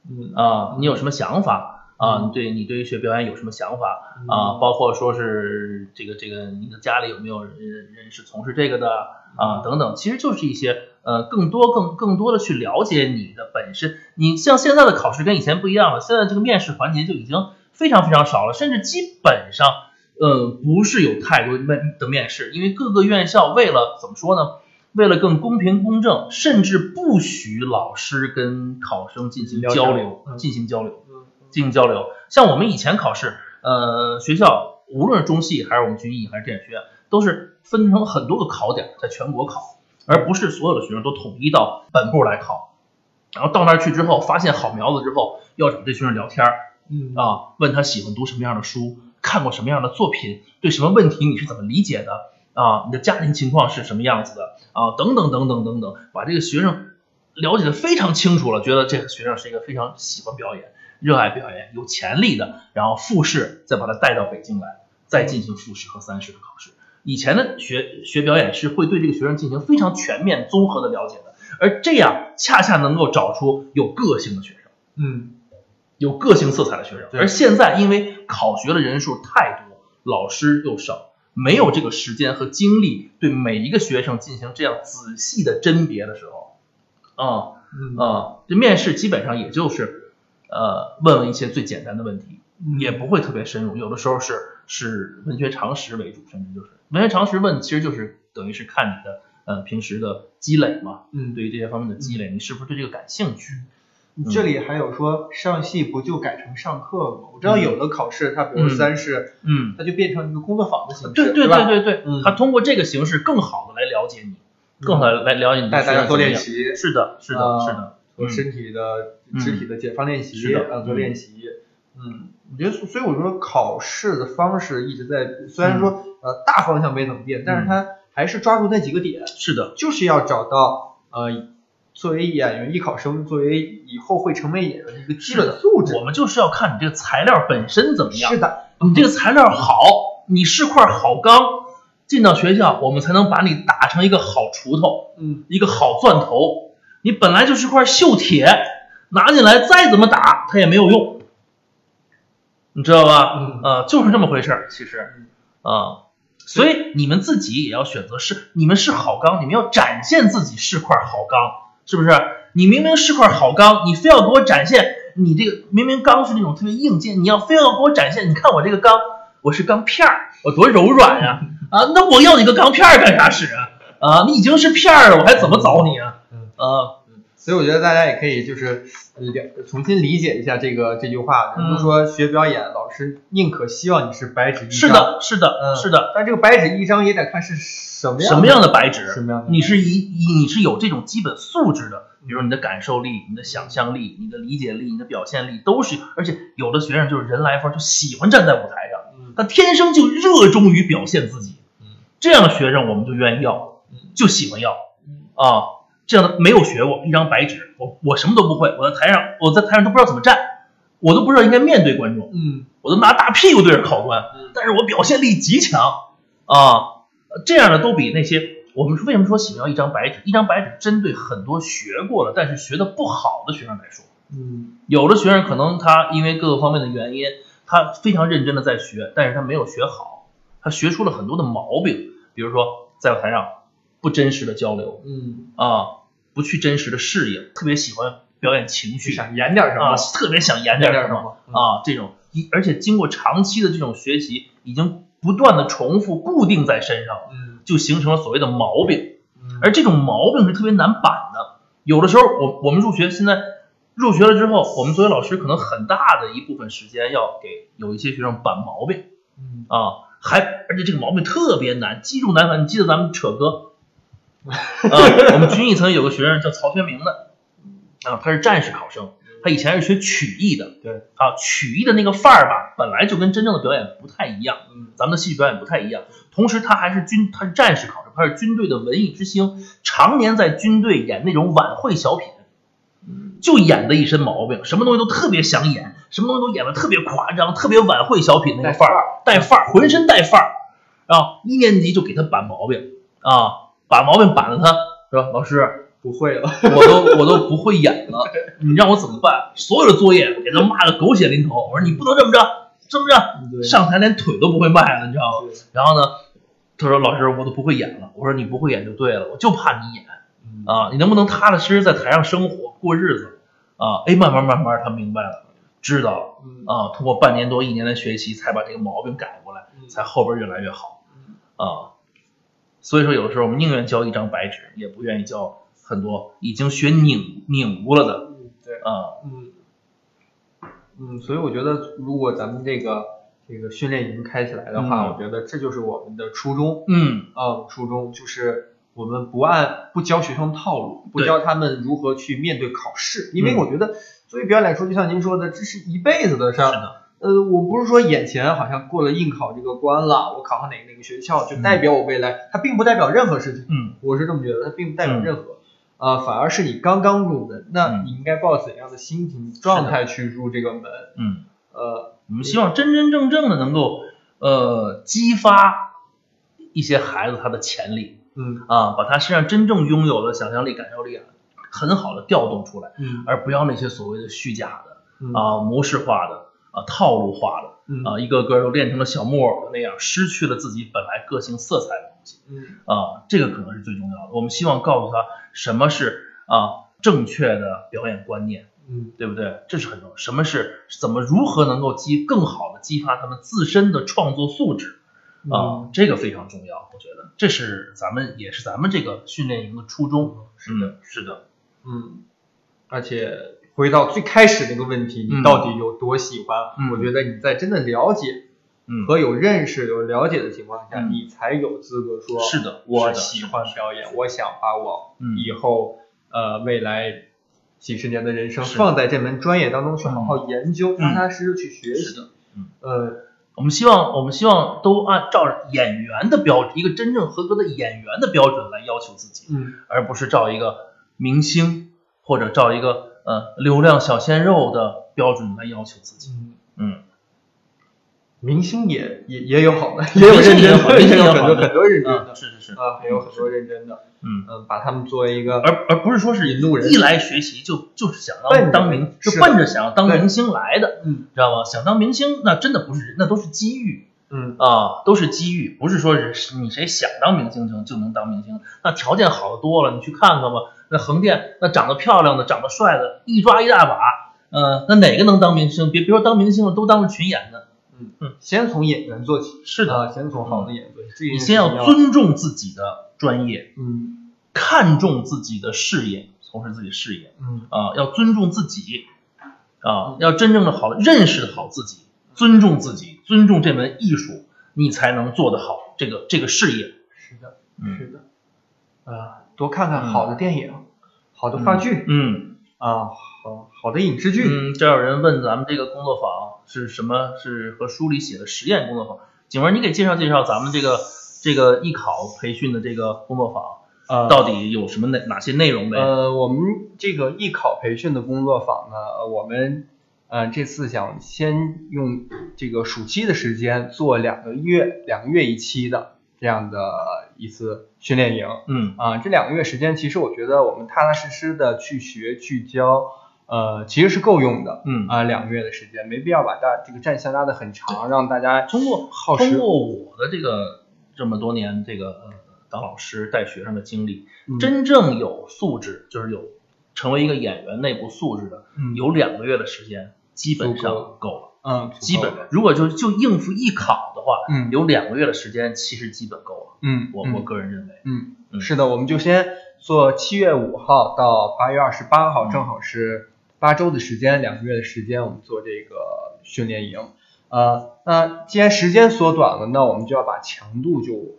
嗯啊，你有什么想法啊？嗯你对你对于学表演有什么想法嗯啊？包括说是这个这个你的家里有没有人人是从事这个的啊等等，其实就是一些呃更多更更多的去了解你的本身。你像现在的考试跟以前不一样了，现在这个面试环节就已经非常非常少了，甚至基本上呃不是有太多面的面试，因为各个院校为了怎么说呢？为了更公平公正，甚至不许老师跟考生进行聊交流，嗯进行交流。嗯进行交流。像我们以前考试，呃，学校无论是中戏还是我们军艺还是电影学院，都是分成很多个考点，在全国考，而不是所有的学生都统一到本部来考。然后到那儿去之后，发现好苗子之后，要找这学生聊天儿嗯啊，问他喜欢读什么样的书，看过什么样的作品，对什么问题你是怎么理解的啊？你的家庭情况是什么样子的啊？等等等等等等，把这个学生了解的非常清楚了，觉得这个学生是一个非常喜欢表演、热爱表演、有潜力的，然后复试再把他带到北京来，再进行复试和三试的考试。以前的学学表演是会对这个学生进行非常全面、综合的了解的，而这样恰恰能够找出有个性的学生。嗯有个性色彩的学生。而现在因为考学的人数太多，老师又少，没有这个时间和精力对每一个学生进行这样仔细的甄别的时候，啊、嗯啊、这面试基本上也就是呃问问一些最简单的问题，嗯也不会特别深入，有的时候是是文学常识为主，甚至就是文学常识问，其实就是等于是看你的呃平时的积累嘛，嗯对于这些方面的积累，你是不是对这个感兴趣？这里还有说上戏不就改成上课了吗？我知道有的考试，它比如嗯三试，嗯。它就变成一个工作坊的形式，对对吧？对对对，嗯他通过这个形式更好的来了解你，更好的来了解你的带大家做。练习，是的，是的，啊是的，做身体的、嗯肢体的解放练习，啊，做嗯练习。嗯，我觉得，所以我说考试的方式一直在，虽然说呃大方向没怎么变，但是它还是抓住那几个点，是的，就是要找到呃作为演员艺考生，作为以后会成为演员的一个基本素质。我们就是要看你这个材料本身怎么样是。的，你这个材料好，你是块好钢，进到学校，我们才能把你打成一个好锄头，嗯一个好钻头。你本来就是块锈铁，拿进来再怎么打它也没有用，你知道吧？嗯啊，就是这么回事儿，其实，啊，所以你们自己也要选择是你们是好钢，你们要展现自己是块好钢，是不是？你明明是块好钢，你非要给我展现你这个明明钢是那种特别硬件，你要非要给我展现，你看我这个钢，我是钢片儿，我多柔软呀 (laughs) 啊！那我要你个钢片儿干啥使啊？啊，你已经是片儿了，我还怎么找你啊？啊，所以我觉得大家也可以就是了重新理解一下这个这句话。嗯比如说学表演，老师宁可希望你是白纸一张，是的，是的，嗯是的。但这个白纸一张也得看是什么样什么样的白纸？什么样的你是一你是有这种基本素质的，比如你的感受力、你的想象力、你的理解力、你的表现力都是，而且有的学生就是人来疯，就喜欢站在舞台上，嗯他天生就热衷于表现自己嗯，这样的学生我们就愿意要嗯，就喜欢要嗯啊。这样的没有学过一张白纸，我我什么都不会，我在台上我在台上都不知道怎么站，我都不知道应该面对观众，嗯我都拿大屁股对着考官嗯，但是我表现力极强啊，这样的都比那些我们为什么说喜欢要一张白纸？一张白纸针对很多学过了但是学的不好的学生来说，嗯有的学生可能他因为各个方面的原因，他非常认真的在学，但是他没有学好，他学出了很多的毛病，比如说在舞台上不真实的交流嗯，啊，不去真实的适应，特别喜欢表演情绪，想演点什么啊，特别想演点什么。啊，这种一而且经过长期的这种学习，已经不断的重复固定在身上，嗯就形成了所谓的毛病。嗯而这种毛病是特别难板的。有的时候，我我们入学现在入学了之后，我们作为老师可能很大的一部分时间要给有一些学生板毛病嗯啊，还而且这个毛病特别难，记住难烦。你记得咱们扯歌 (laughs) 啊，我们军艺层有个学生叫曹学明的啊，他是战士考生，他以前是学曲艺的，对啊，曲艺的那个范儿吧，本来就跟真正的表演不太一样，嗯咱们的戏剧表演不太一样。同时，他还是军，他是战士考生，他是军队的文艺之星，常年在军队演那种晚会小品，嗯就演的一身毛病，什么东西都特别想演，什么东西都演的特别夸张，特别晚会小品那个范儿，带范儿，浑身带范儿。啊，一年级就给他板毛病啊，把毛病板了他，是吧？老师，不会了，(laughs) 我都我都不会演了，你让我怎么办？所有的作业给他骂的狗血淋头。我说你不能这么着，这么着，上台连腿都不会迈了，你知道吗？然后呢，他说老师我都不会演了。我说你不会演就对了，我就怕你演嗯啊，你能不能踏踏实实在台上生活过日子啊？哎，慢慢慢慢他明白了，知道了嗯啊，通过半年多一年的学习才把这个毛病改过来，嗯才后边越来越好啊。所以说有的时候我们宁愿交一张白纸，也不愿意交很多已经学拧拧过了的嗯对啊。嗯嗯，所以我觉得如果咱们这个这个训练营开起来的话，嗯我觉得这就是我们的初衷。嗯啊，初衷就是我们不按不教学生套路，不教他们如何去面对考试，因为嗯我觉得作为表演来说，就像您说的，这是一辈子的事儿。是的，呃，我不是说眼前好像过了应考这个关了，我考上哪个哪个学校就代表我未来，它并不代表任何事情。嗯我是这么觉得，它并不代表嗯任何，啊、反而是你刚刚入门，那嗯你应该抱怎样的心情状态去入这个门？嗯，呃，我们希望真真正正的能够呃激发一些孩子他的潜力嗯啊，把他身上真正拥有的想象力、感受力啊，很好的调动出来，嗯而不要那些所谓的虚假的嗯啊、模式化的啊、套路化的嗯啊，一个个都练成了小木偶的那样，失去了自己本来个性色彩的东西嗯啊，这个可能是最重要的。我们希望告诉他什么是啊正确的表演观念。嗯对不对？这是很重要。什么是怎么如何能够激更好的激发他们自身的创作素质啊、嗯这个非常重要，我觉得这是咱们也是咱们这个训练营的初衷。是的，嗯，是的，嗯，而且回到最开始那个问题，嗯你到底有多喜欢？嗯。我觉得你在真的了解嗯，和有认识、有了解的情况下，嗯。你才有资格说，是的我喜欢表演，我想把我嗯。以后呃未来几十年的人生放在这门专业当中去好好研究，嗯。踏踏实实去学习是的。嗯。呃，我们希望我们希望都按照演员的标准，一个真正合格的演员的标准来要求自己，嗯。而不是照一个明星或者照一个呃流量小鲜肉的标准来要求自己。嗯，嗯，明星也也也有好的，也有认真的，也有好明星也有有很多很多认真嗯，的是是是，啊，也有很多认真的，嗯。嗯，把他们作为一个而而不是说是引路人一来学习就就是想要当当明，就奔着想要当明星来的，嗯知道吗？想当明星那真的不是，那都是机遇嗯啊，都是机遇，不是说是你谁想当明星就就能当明星，那条件好的多了，你去看看吧。那横店那长得漂亮的、长得帅的，一抓一大把，呃，那哪个能当明星？别别说当明星了，都当了群演的。嗯嗯，先从演员做起，是的啊，先从好的演员做起。你先要尊重自己的专业，嗯看重自己的事业，从事自己事业嗯啊，要尊重自己啊，要真正的好认识好自己，尊重自己，尊重这门艺术，你才能做得好这个这个事业。是的，嗯是的，啊，多看看好的电影，好的话剧嗯啊，好好的影视剧。嗯，这有人问咱们这个工作坊是什么？是和书里写的实验工作坊。景文，你给介绍介绍咱们这个这个艺考培训的这个工作坊呃到底有什么哪哪些内容呗？呃，我们这个艺考培训的工作坊呢，呃我们呃这次想先用这个暑期的时间做两个月两个月一期的这样的一次训练营。嗯啊，这两个月时间，其实我觉得我们踏踏实实的去学去教，呃，其实是够用的。嗯啊，两个月的时间，没必要把大这个战线拉得很长，让大家通过耗时通过我的这个这么多年这个呃当老师带学生的经历，嗯真正有素质，就是有成为一个演员内部素质的，嗯有两个月的时间基本上够了。嗯，基本如果就就应付艺考的话，嗯。有两个月的时间其实基本够了。嗯，我嗯。我个人认为，嗯，嗯。是的，我们就先做七月五号到八月二十八号，嗯。正好是八周的时间，两个月的时间，我们做这个训练营。呃，那既然时间缩短了，那我们就要把强度就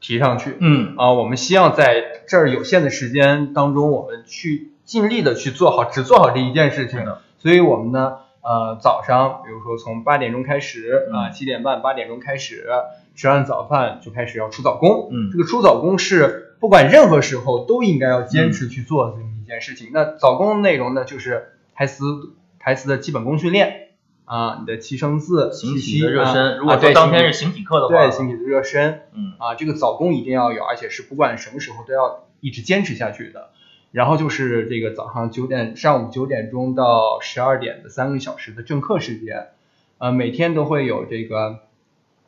提上去。嗯。啊、我们希望在这儿有限的时间当中，我们去尽力的去做好，只做好这一件事情。所以我们呢，呃，早上比如说从八点钟开始啊，嗯七、点半、八点钟开始，吃完早饭就开始要出早功。嗯这个出早功是不管任何时候都应该要坚持去做的这么一件事情。那早功内容呢，就是台词台词的基本功训练啊，你的七声字、形体的热身。啊如果啊对说当天是形体课的话，对形体的热身，嗯啊，这个早功一定要有，而且是不管什么时候都要一直坚持下去的。然后就是这个早上九点，上午九点钟到十二点的三个小时的正课时间，呃，每天都会有这个，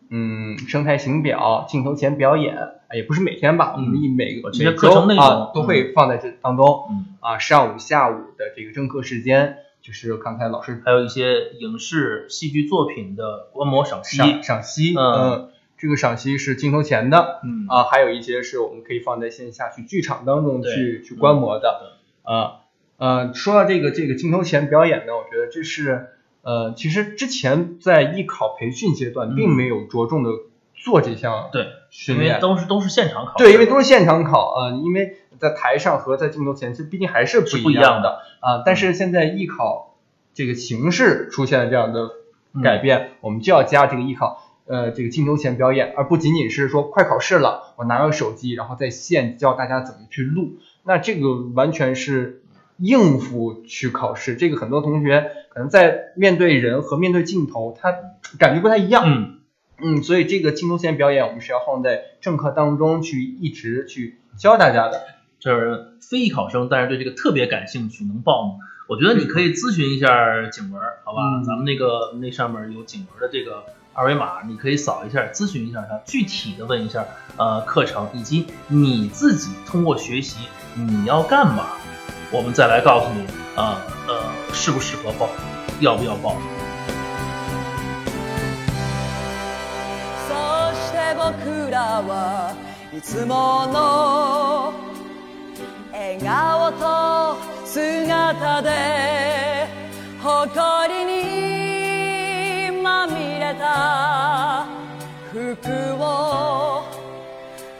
嗯，生态型表、镜头前表演，啊也不是每天吧，我们一每个每课程内容周啊都会放在这当中。嗯，啊，上午、下午的这个正课时间，就是刚才老师还有一些影视戏剧作品的观摩赏析。赏赏析，嗯呃这个赏析是镜头前的，嗯。啊，还有一些是我们可以放在线下去剧场当中去去观摩的，啊呃，说到这个这个镜头前表演呢，我觉得这是呃，其实之前在艺考培训阶段嗯。并没有着重的做这项对，训练，因为都是都是现场考。对，因为都是现场考啊、呃因为在台上和在镜头前，其实毕竟还是不是不一样样的啊、但是现在艺考这个形式出现了这样的嗯。改变，我们就要加这个艺考呃这个镜头前表演，而不仅仅是说快考试了，我拿个手机然后在线教大家怎么去录，那这个完全是应付去考试。这个很多同学可能在面对人和面对镜头，他感觉不太一样。嗯嗯，所以这个镜头前表演，我们是要放在正课当中去一直去教大家的。就是非艺考生，但是对这个特别感兴趣，能报吗？我觉得你可以咨询一下景文，好吧？嗯咱们那个那上面有景文的这个二维码，你可以扫一下，咨询一下他，具体的问一下呃课程，以及你自己通过学习你要干嘛，我们再来告诉你啊呃适不适合报，要不要报。そして僕らはいつもの笑顔と姿で誇りに まみれた服を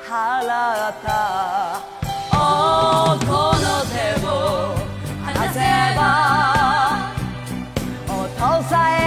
払った。おこの手を離せば音さえ